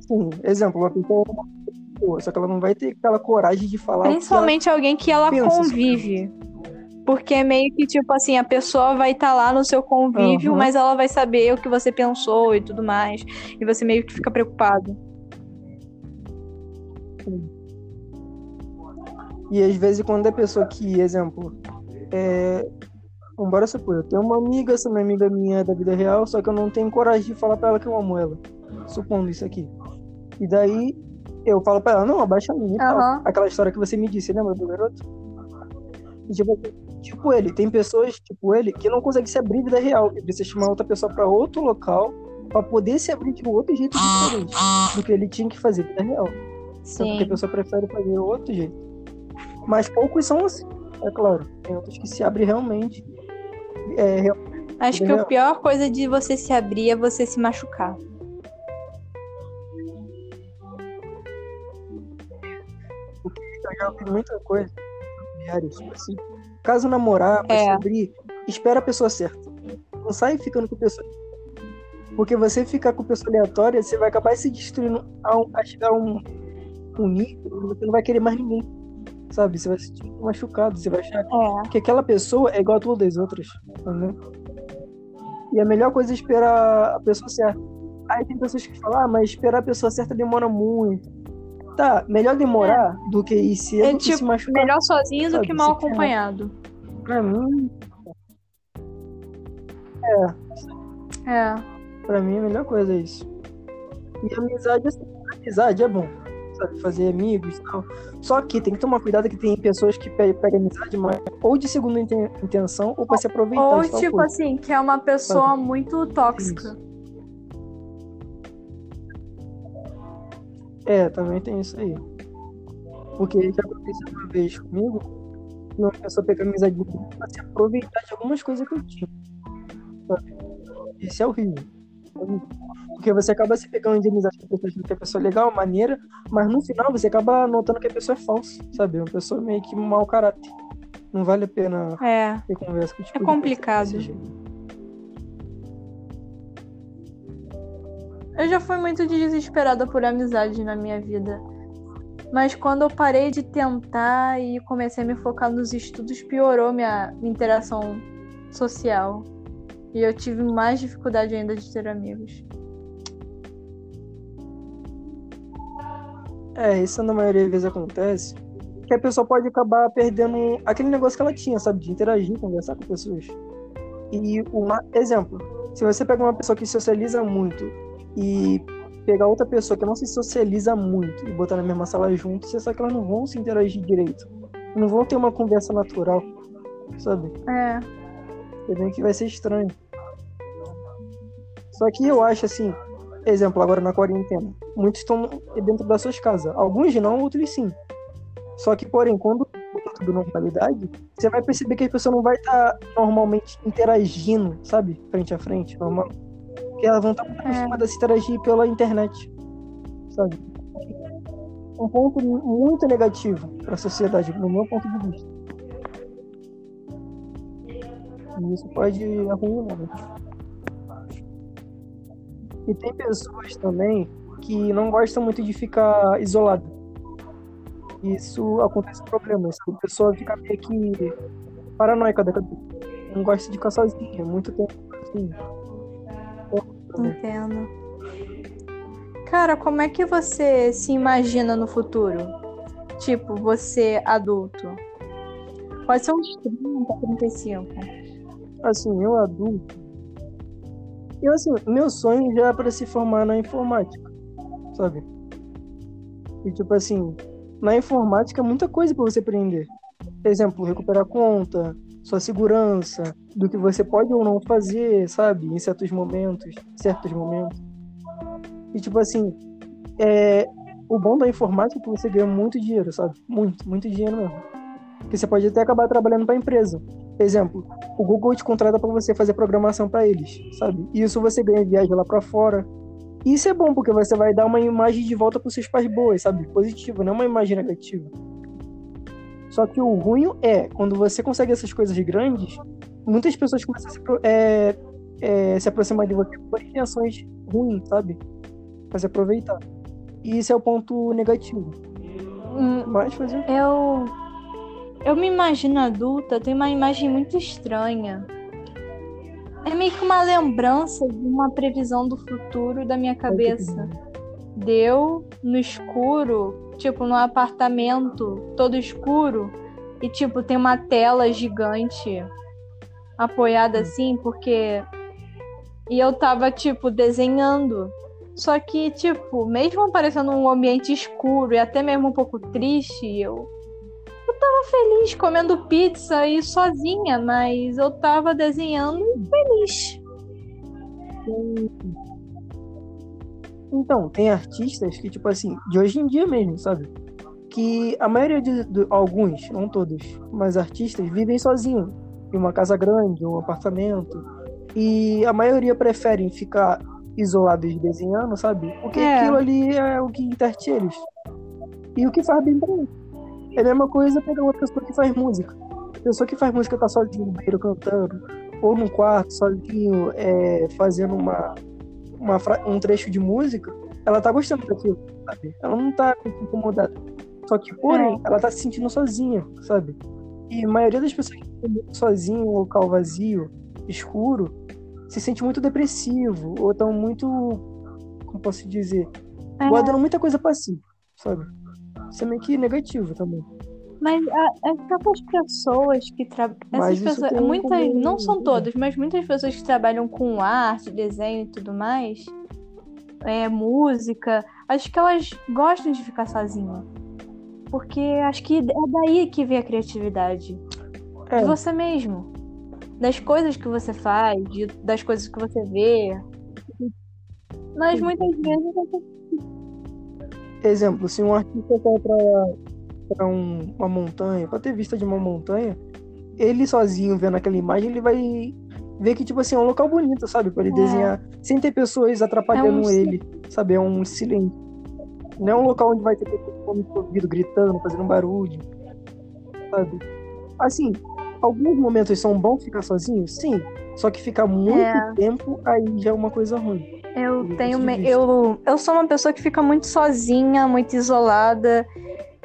Sim, exemplo, uma pessoa é uma pessoa, só que ela não vai ter aquela coragem de falar. Principalmente alguém que ela pensa sobre convive. Porque é meio que, tipo assim, a pessoa vai estar lá no seu convívio, Aham. mas ela vai saber o que você pensou e tudo mais. E você meio que fica preocupado. E às vezes quando é pessoa que, exemplo, é. Embora supor, eu tenho uma amiga, essa minha amiga minha é da vida real, só que eu não tenho coragem de falar pra ela que eu amo ela. Supondo isso aqui. E daí eu falo pra ela, não, abaixa a minha. Aham. Aquela história que você me disse, lembra do garoto? E, tipo, tipo ele, tem pessoas, tipo ele, que não conseguem se abrir vida real. E precisa chamar outra pessoa pra outro local pra poder se abrir de um outro jeito diferente do que ele tinha que fazer vida real. Só porque a Sim. pessoa prefere fazer outro jeito. Mas poucos são assim, é claro. Tem outros que se abrem realmente. É, real- Acho que Entendeu? a pior coisa de você se abrir é você se machucar. eu já ouvi muita coisa. familiares, tipo assim, caso namorar, É. se abrir, espera a pessoa certa. Não sai ficando com pessoa. Porque você ficar com pessoa aleatória, você vai acabar se destruindo a, um- a chegar a um, um nível você não vai querer mais ninguém. Sabe? Você vai se sentir machucado, você vai achar É. que aquela pessoa é igual a todas as outras, entendeu? E a melhor coisa é esperar a pessoa certa. Aí tem pessoas que falam, ah, mas esperar a pessoa certa demora muito. Tá, melhor demorar do que ir cedo É e se tipo, machucar. melhor sozinho do Sabe, que mal quer- acompanhado. Pra mim, É. pra mim a melhor coisa é isso. E amizade, assim, amizade é bom. sabe? Fazer amigos e tal. Só que tem que tomar cuidado que tem pessoas que pe- pegam amizade mais ou de segunda inten- intenção ou pra se aproveitar. Ou, tipo coisa. assim, que é uma pessoa muito tóxica. É, também tem isso aí. Porque já aconteceu uma vez comigo, uma pessoa pegou amizade de mim pra se aproveitar de algumas coisas que eu tinha. Isso é horrível. Porque você acaba se pegando de amizade com pessoas que a pessoa é legal, maneira, mas no final você acaba notando que a pessoa é falsa, sabe? Uma pessoa meio que mau caráter. Não vale a pena É. ter conversa com tipo É de pessoa complicado. Eu já fui muito desesperada por amizade na minha vida. Mas quando eu parei de tentar e comecei a me focar nos estudos, piorou minha, interação social. E eu tive mais dificuldade ainda de ter amigos. É, isso na maioria das vezes acontece. Que a pessoa pode acabar perdendo aquele negócio que ela tinha, sabe? De interagir, conversar com pessoas. E um exemplo, se você pega uma pessoa que socializa muito e pegar outra pessoa que não se socializa muito e botar na mesma sala junto, você sabe que elas não vão se interagir direito. Não vão ter uma conversa natural, sabe? É. Você vê que vai ser estranho. Só que eu acho assim, exemplo, agora na quarentena, muitos estão dentro das suas casas. Alguns não, outros sim. Só que, porém, quando tudo normalidade, você vai perceber que a pessoa não vai estar normalmente interagindo, sabe? Frente a frente, normal. Porque elas vão estar muito acostumadas a se interagir pela internet, sabe? Um ponto muito negativo para a sociedade, no meu ponto de vista. E isso pode arruinar. né? E tem pessoas também que não gostam muito de ficar isolada. Isso acontece problemas. A pessoa fica meio que paranoica da cabeça. Não gosta de ficar sozinha, muito tempo assim. Entendo. Cara, como é que você se imagina no futuro? Tipo, você adulto. Pode ser uns 30, 35. Assim, eu adulto. Eu assim, meu sonho já é para se formar na informática, sabe? E tipo assim, na informática é muita coisa para você aprender. Exemplo, recuperar conta, sua segurança, do que você pode ou não fazer, sabe? Em certos momentos, certos momentos. E tipo assim, é, o bom da informática é que você ganha muito dinheiro, sabe? Muito, muito dinheiro mesmo. Que você pode até acabar trabalhando para empresa. Exemplo, o Google te contrata para você fazer programação para eles, sabe? E isso você ganha viagem lá para fora. Isso é bom porque você vai dar uma imagem de volta para seus pais boas, sabe? Positiva, não uma imagem negativa. Só que o ruim é quando você consegue essas coisas grandes, muitas pessoas começam a se, é, é, se aproximar de você por intenções ruins, sabe? Pra se aproveitar. E isso é o ponto negativo. Hum, Mas fazer. Eu. Eu me imagino adulta, tem uma imagem muito estranha. É meio que uma lembrança de uma previsão do futuro da minha cabeça. Deu no escuro, tipo, num apartamento todo escuro, e tipo, tem uma tela gigante apoiada assim, porque. E eu tava, tipo, desenhando. Só que, tipo, mesmo parecendo um ambiente escuro e até mesmo um pouco triste, eu. Eu tava feliz comendo pizza e sozinha, mas eu tava desenhando e feliz. Então, tem artistas que, tipo assim, de hoje em dia mesmo, sabe? Que a maioria de, de- alguns, não todos, mas artistas vivem sozinhos, em uma casa grande, um apartamento. E a maioria preferem ficar isolados desenhando, sabe? Porque É. aquilo ali é o que enterte eles. E o que faz bem pra eles. É a mesma coisa pegar uma pessoa que faz música. A pessoa que faz música tá sozinho no banheiro cantando, ou num quarto sozinho, é, fazendo uma, uma um trecho de música, ela tá gostando daquilo, sabe? Ela não tá incomodada. Só que, porém, ela tá se sentindo sozinha, sabe? E a maioria das pessoas que estão sozinho, em um local vazio, escuro, se sente muito depressivo, ou estão muito, como posso dizer, É. guardando muita coisa pra si, sabe? Isso é meio que negativo também. Mas a- as próprias pessoas que trabalham. Essas um Muitas, não são todas, mas muitas pessoas que trabalham com arte, desenho e tudo mais. é, música, acho que elas gostam de ficar sozinhas. Porque acho que é daí que vem a criatividade. É. De você mesmo. Das coisas que você faz, de- das coisas que você vê. Mas muitas vezes Exemplo, se um artista vai pra um- uma montanha, pra ter vista de uma montanha, ele sozinho vendo aquela imagem, ele vai ver que, tipo assim, é um local bonito, sabe? Pra ele É. desenhar, sem ter pessoas atrapalhando É um ele, sabe? É um silêncio. Não é um local onde vai ter pessoas gritando, fazendo barulho, sabe? Assim, alguns momentos são bons ficar sozinho? Sim. Só que ficar muito É. tempo, aí já é uma coisa ruim. Eu tenho me- eu, eu sou uma pessoa que fica muito sozinha, muito isolada.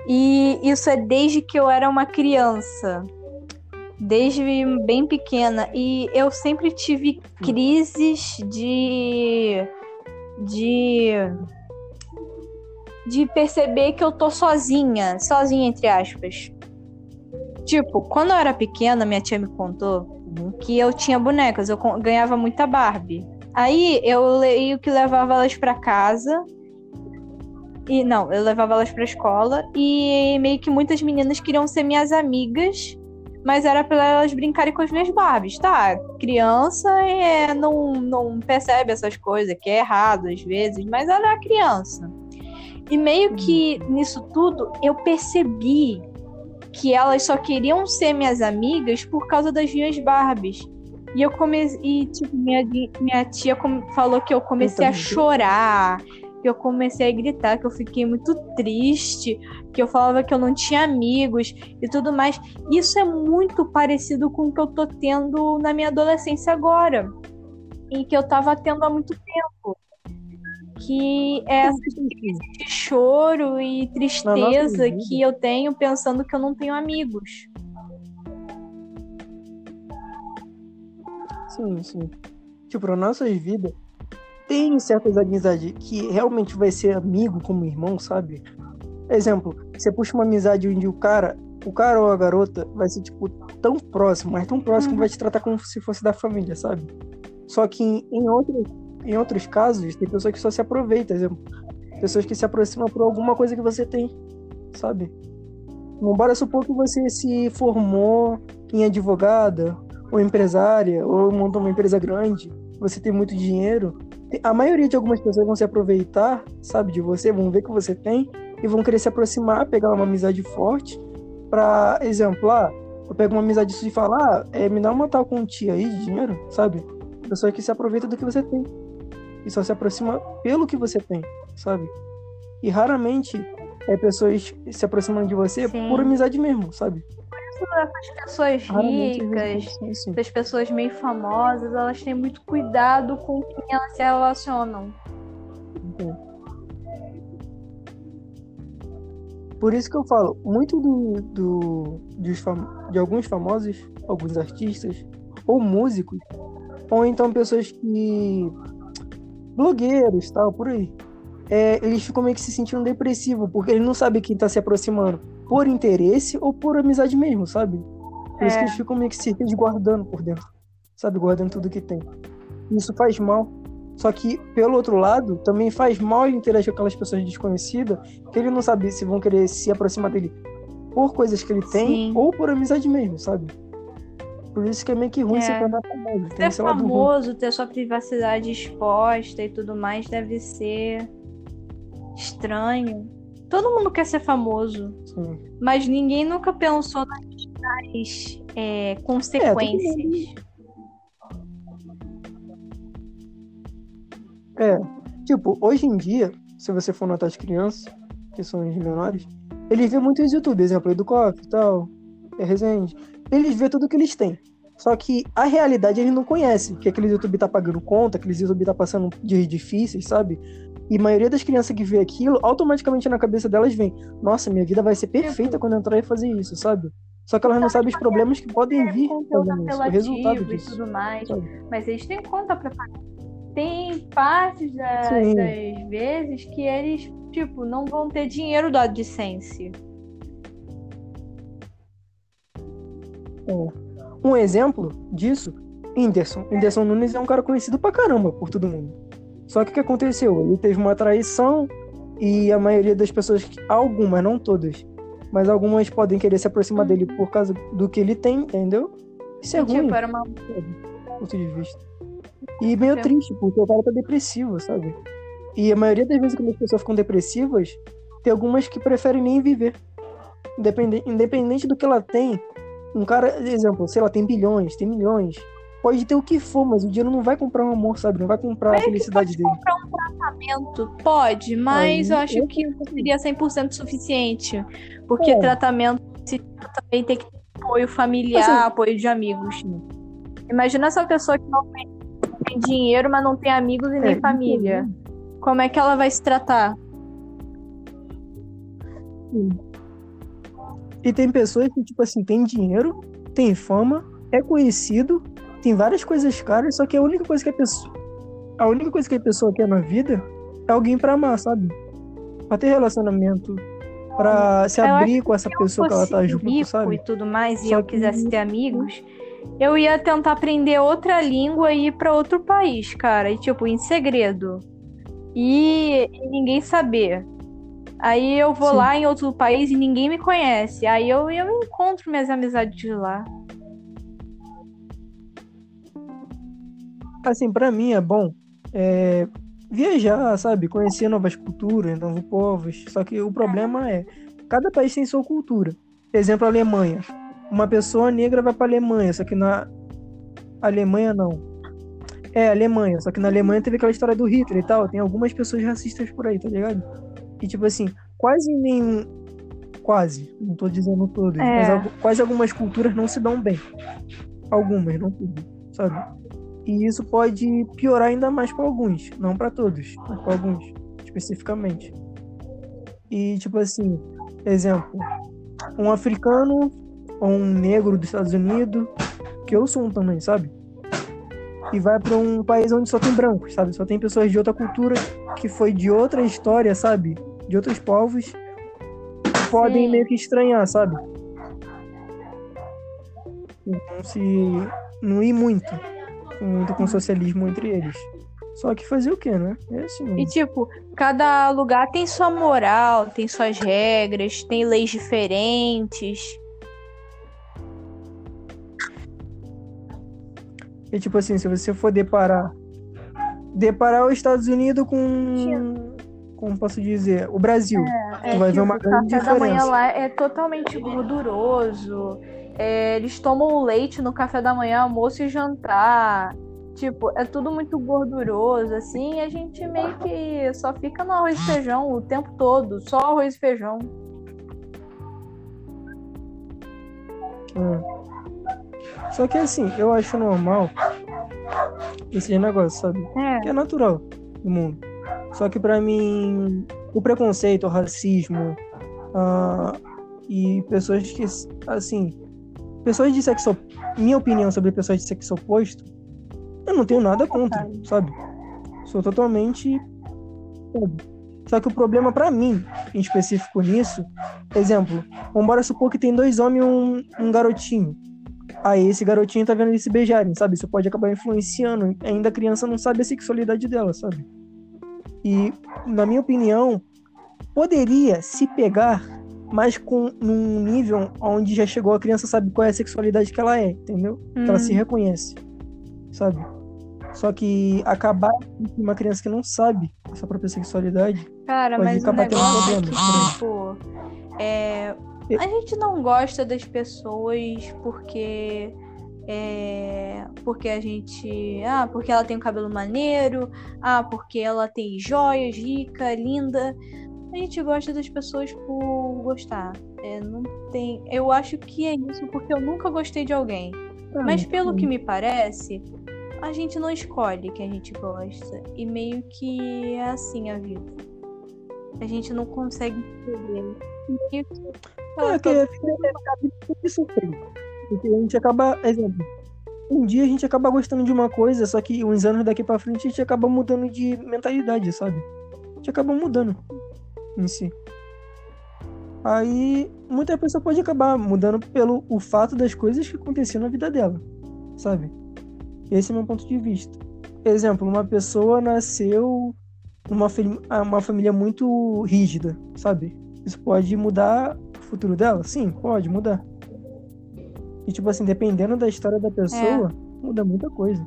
E isso é desde que eu era uma criança. Desde bem pequena. E eu sempre tive crises de. de. de perceber que eu tô sozinha. Sozinha, entre aspas. Tipo, quando eu era pequena, minha tia me contou que eu tinha bonecas, eu ganhava muita Barbie. Aí eu leio que levava elas pra casa. E não, eu levava elas pra escola e meio que muitas meninas queriam ser minhas amigas, mas era pra elas brincarem com as minhas Barbies, tá? Criança é, não, não percebe essas coisas, que é errado às vezes, mas ela era criança. E meio que nisso tudo eu percebi que elas só queriam ser minhas amigas por causa das minhas Barbies. E eu comecei. E, tipo, minha, minha tia falou que eu comecei a chorar, que eu comecei a gritar, que eu fiquei muito triste, que eu falava que eu não tinha amigos e tudo mais. Isso é muito parecido com o que eu tô tendo na minha adolescência agora. E que eu tava tendo há muito tempo. Que é essa de choro e tristeza que eu tenho pensando que eu não tenho amigos. Sim, sim. Tipo, nas nossas vidas, tem certas amizades que realmente vai ser amigo como irmão, sabe? Exemplo, você puxa uma amizade onde o cara, o cara ou a garota vai ser, tipo, tão próximo, mas tão próximo que vai te tratar como se fosse da família, sabe? Só que em, em outros, em outros casos, tem pessoas que só se aproveitam, exemplo. Pessoas que se aproximam por alguma coisa que você tem, sabe? Não bora supor que você se formou em advogada, ou empresária, ou montou uma empresa grande, você tem muito dinheiro. A maioria de algumas pessoas vão se aproveitar, sabe, de você, vão ver que você tem e vão querer se aproximar, pegar uma amizade forte pra exemplar. Eu pego uma amizade e falar, ah, é, me dá uma tal quantia aí de dinheiro, sabe? Pessoa que se aproveita do que você tem. E só se aproxima pelo que você tem, sabe? E raramente é pessoas se aproximando de você Sim. por amizade mesmo, sabe? As pessoas ricas, são assim. as pessoas meio famosas, elas têm muito cuidado com quem elas se relacionam. Por isso que eu falo, muito do, do- dos fam- de alguns famosos, alguns artistas, ou músicos, ou então pessoas que. blogueiros tal, por aí. É, eles ficam meio que se sentindo depressivo, porque eles não sabem quem tá se aproximando por interesse ou por amizade mesmo, sabe? Por isso É. que eles ficam meio que se resguardando por dentro, sabe? Guardando tudo que tem. Isso faz mal. Só que, pelo outro lado, também faz mal ele interagir com aquelas pessoas desconhecidas, que ele não sabe se vão querer se aproximar dele por coisas que ele tem Sim. ou por amizade mesmo, sabe? Por isso que é meio que ruim É. se tornar famoso. Ruim. famoso, ter sua privacidade exposta e tudo mais deve ser estranho. Todo mundo quer ser famoso, Mas ninguém nunca pensou nas, nas, é, consequências. É, tipo, hoje em dia, se você for notar as crianças, que são os menores, eles vêem muitos YouTube, exemplo, Educoff e tal, é Resende. Eles vêem tudo que eles têm. Só que a realidade eles não conhecem, que aqueles YouTube tá pagando conta, aqueles YouTube tá passando dias difíceis, sabe? E a maioria das crianças que vê aquilo, automaticamente na cabeça delas vem, nossa, minha vida vai ser perfeita quando eu entrar e fazer isso, sabe? Só que elas não sabem os problemas que podem vir conteúdo fazendo isso, o resultado apelativo e disso. tudo mais. sabe? Mas eles têm conta pra pagar. Tem partes da- Sim. das vezes que eles, tipo, não vão ter dinheiro da AdSense. Um exemplo disso, Whindersson. Whindersson Nunes é um cara conhecido pra caramba por todo mundo. Só que o que aconteceu? Ele teve uma traição e a maioria das pessoas, algumas, não todas, mas algumas podem querer se aproximar dele por causa do que ele tem, entendeu? Isso é tipo, ruim, era uma. ponto de vista. E meio Sim. triste, porque o cara tá depressivo, sabe? E a maioria das vezes quando as pessoas ficam depressivas, tem algumas que preferem nem viver. Independente, independente do que ela tem, um cara, exemplo, sei lá, tem bilhões, tem milhões. Pode ter o que for, mas o dinheiro não vai comprar um amor, sabe? Não vai comprar a felicidade dele. Tratamento pode, mas Aí, eu acho que não seria 100% suficiente. Porque É. tratamento se também tem que ter apoio familiar, Assim- apoio de amigos. Imagina essa pessoa que não tem, tem dinheiro, mas não tem amigos e nem É, família. Como é que ela vai se tratar? E tem pessoas que, tipo assim, tem dinheiro, tem fama, é conhecido, tem várias coisas caras, só que a única coisa que a pessoa. A única coisa que a pessoa quer na vida é alguém pra amar, sabe? Pra ter relacionamento, pra se Eu abrir com essa pessoa que ela tá junto, sabe? e tudo mais, e Só eu que- quisesse ter amigos, eu ia tentar aprender outra língua e ir pra outro país, cara. E, tipo, em segredo. E, e ninguém saber. Aí eu vou Sim. lá em outro país e ninguém me conhece. Aí eu, eu encontro minhas amizades de lá. Assim, pra mim é bom é, viajar, sabe? Conhecer novas culturas, novos povos. Só que o problema é, cada país tem sua cultura. Exemplo, a Alemanha. Uma pessoa negra vai pra Alemanha, só que na Alemanha não. É, Alemanha, só que na Alemanha teve aquela história do Hitler e tal. Tem algumas pessoas racistas por aí, tá ligado? E tipo assim, quase nenhum. Quase, não tô dizendo todas, É. mas quase algumas culturas não se dão bem. Algumas, não tudo, sabe? E isso pode piorar ainda mais para alguns, não para todos, mas para alguns, especificamente. E tipo assim, exemplo, um africano ou um negro dos Estados Unidos, que eu sou um também, sabe? E vai para um país onde só tem brancos, sabe? Só tem pessoas de outra cultura que foi de outra história, sabe? De outros povos, que podem Sim. meio que estranhar, sabe? Não se não ir muito muito com socialismo entre eles. Só que fazer o quê, né? É assim. E, mesmo. tipo, cada lugar tem sua moral, tem suas regras, tem leis diferentes. E tipo assim, se você for deparar deparar os Estados Unidos com como posso dizer, o Brasil, tu vai ver uma o grande café da manhã diferença. lá é totalmente gorduroso. É, eles tomam leite no café da manhã, almoço e jantar. Tipo, é tudo muito gorduroso, assim, e a gente meio que só fica no arroz e feijão o tempo todo, só arroz e feijão. Hum. Só que assim, eu acho normal esse negócio, sabe? É. Que é natural no mundo. Só que pra mim, o preconceito, o racismo ah, e pessoas que, assim, pessoas de sexo, minha opinião sobre pessoas de sexo oposto, eu não tenho nada contra, sabe? Sou totalmente. Só que o problema pra mim, em específico nisso, exemplo, vamos supor que tem dois homens e um, um garotinho. Aí esse garotinho tá vendo eles se beijarem, sabe? Isso pode acabar influenciando. Ainda a criança não sabe a sexualidade dela, sabe? E, na minha opinião, poderia se pegar, mas com num nível onde já chegou a criança sabe qual é a sexualidade que ela é, entendeu? Que ela se reconhece, sabe? Só que acabar com uma criança que não sabe a sua própria sexualidade, Cara, Pode mas acabar tendo negócio é problemas que, tipo, é, a gente não gosta das pessoas porque é, porque a gente, ah, porque ela tem um cabelo maneiro, ah, porque ela tem joias, rica, linda. A gente gosta das pessoas por gostar. É, não tem, eu acho que é isso porque eu nunca gostei de alguém. Mas pelo que me parece, a gente não escolhe quem a gente gosta. E meio que é assim a vida. A gente não consegue escolher. Meio que É, que a. Porque a gente acaba, exemplo, um dia a gente acaba gostando de uma coisa, só que uns anos daqui pra frente a gente acaba mudando de mentalidade, sabe? A gente acaba mudando em si. Aí muita pessoa pode acabar mudando pelo o fato das coisas que aconteciam na vida dela, sabe? Esse é o meu ponto de vista. exemplo, uma pessoa nasceu numa uma família muito rígida, sabe? Isso pode mudar o futuro dela? Sim, pode mudar. E, tipo assim, dependendo da história da pessoa, muda muita coisa.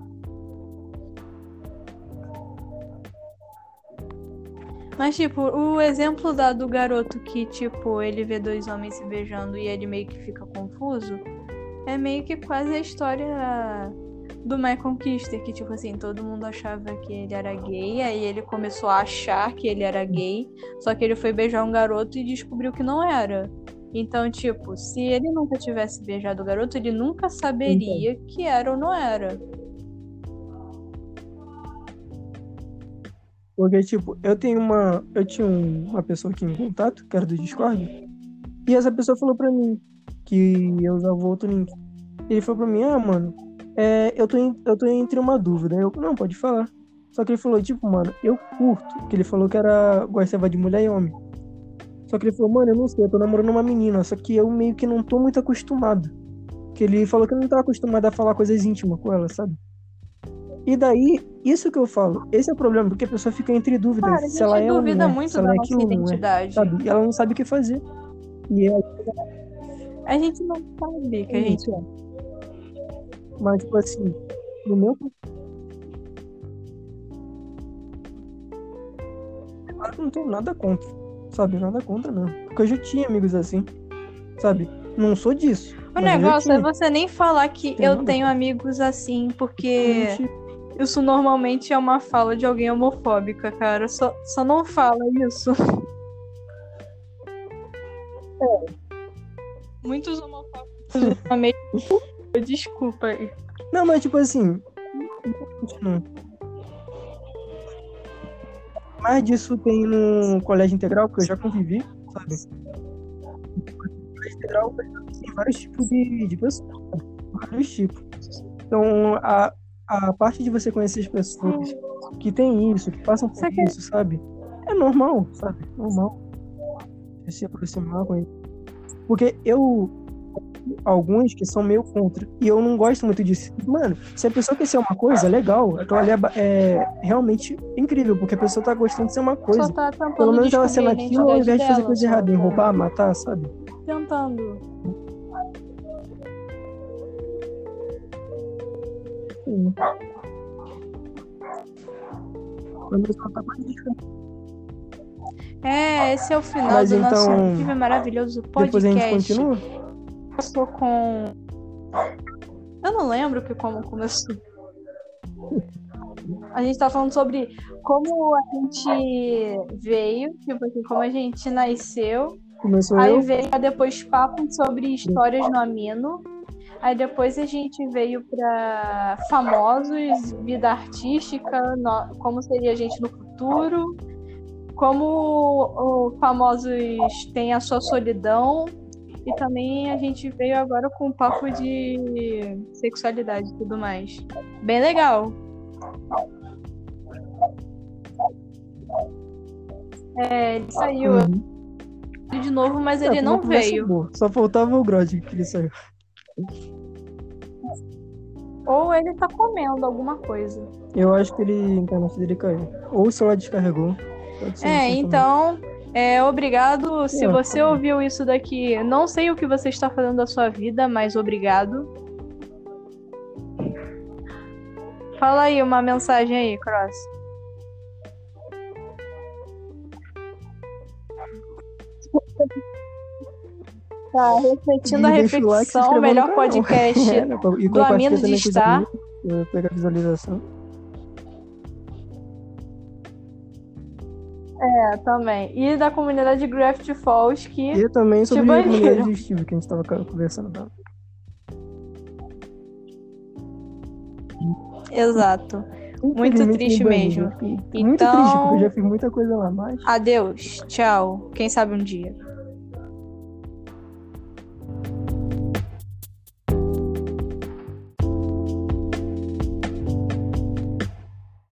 Mas, tipo, o exemplo da, do garoto que, tipo, ele vê dois homens se beijando e ele meio que fica confuso, é meio que quase a história do Michael Kister, que, tipo assim, todo mundo achava que ele era gay, aí ele começou a achar que ele era gay, só que ele foi beijar um garoto e descobriu que não era. Então, tipo, se ele nunca tivesse beijado o garoto, ele nunca saberia que era ou não era. Porque, tipo, eu tenho uma. Eu tinha um- uma pessoa aqui em contato, que era do Discord, e essa pessoa falou pra mim que eu usava outro link. Ele falou pra mim, ah, mano, é, eu, tô em- eu tô entre uma dúvida. Eu, não, pode falar. Só que ele falou, tipo, mano, eu curto. Que ele falou que era. gostava de mulher e homem. Só que ele falou, mano, eu não sei, eu tô namorando uma menina, só que eu meio que não tô muito acostumado. Que ele falou que eu não tava acostumado a falar coisas íntimas com ela, sabe? E daí, isso que eu falo, esse é o problema, porque a pessoa fica entre dúvidas Cara, se ela é ou duvida não é, muito se da ela é aquilo ou não é, identidade. sabe? E ela não sabe o que fazer. E é, A gente não sabe que a gente é. mas, tipo assim, no meu Claro que não tenho nada contra, sabe? Nada contra, não. Porque eu já tinha amigos assim, sabe? Não sou disso. O negócio é você nem falar que eu nada. tenho amigos assim, porque Gente, isso normalmente é uma fala de alguém homofóbica, cara. Só, só não fala isso. Muitos homofóbicos ultimamente. Desculpa aí. Não, mas tipo assim. Não. Mais disso tem no colégio integral, que eu já convivi, sabe? No colégio integral tem vários tipos de, de pessoas. Vários tipos. Então, a, a parte de você conhecer as pessoas que tem isso, que passam por que- isso, sabe? É normal, sabe? Normal. Você se aproximar com isso. Porque eu alguns que são meio contra. E eu não gosto muito disso. Mano, se a pessoa quer ser uma coisa, legal. Aquilo ali é, é realmente incrível, porque a pessoa tá gostando de ser uma coisa. Só tá Pelo menos ela sendo aquilo ao invés de fazer coisa errada, roubar, matar, sabe? Tentando. Quando tá diferente. É, esse é o final Mas do nosso então, incrível e maravilhoso Depois a gente podcast. continua? Começou com. Eu não lembro que como começou. A gente tá falando sobre como a gente veio, tipo assim, como a gente nasceu. Começou Aí eu. veio depois papo sobre histórias no Amino. Aí depois a gente veio pra famosos, vida artística, no- como seria a gente no futuro, como o famosos têm a sua solidão. E também a gente veio agora com um papo de sexualidade e tudo mais. Bem legal. É, ele saiu Uhum. de novo, mas É, ele foi não veio. Só faltava o Grod que ele saiu. Ou ele tá comendo alguma coisa. Eu acho que ele, a internet dele caiu. Ou o celular descarregou. É, então, é, obrigado. Se você ouviu isso daqui, não sei o que você está fazendo da sua vida, mas obrigado. Fala aí uma mensagem aí, Cross. Tá, refletindo a E reflexão, o melhor podcast [laughs] É, né, e do também com os está. amigos, pra pegar visualização. É, também. E da comunidade Graft Falls, que E também sobre a comunidade de Steve, que a gente tava conversando. Tá? Exato. Muito triste mesmo. Muito Então- triste, porque eu já fiz muita coisa lá, mas. Adeus. Tchau. Quem sabe um dia.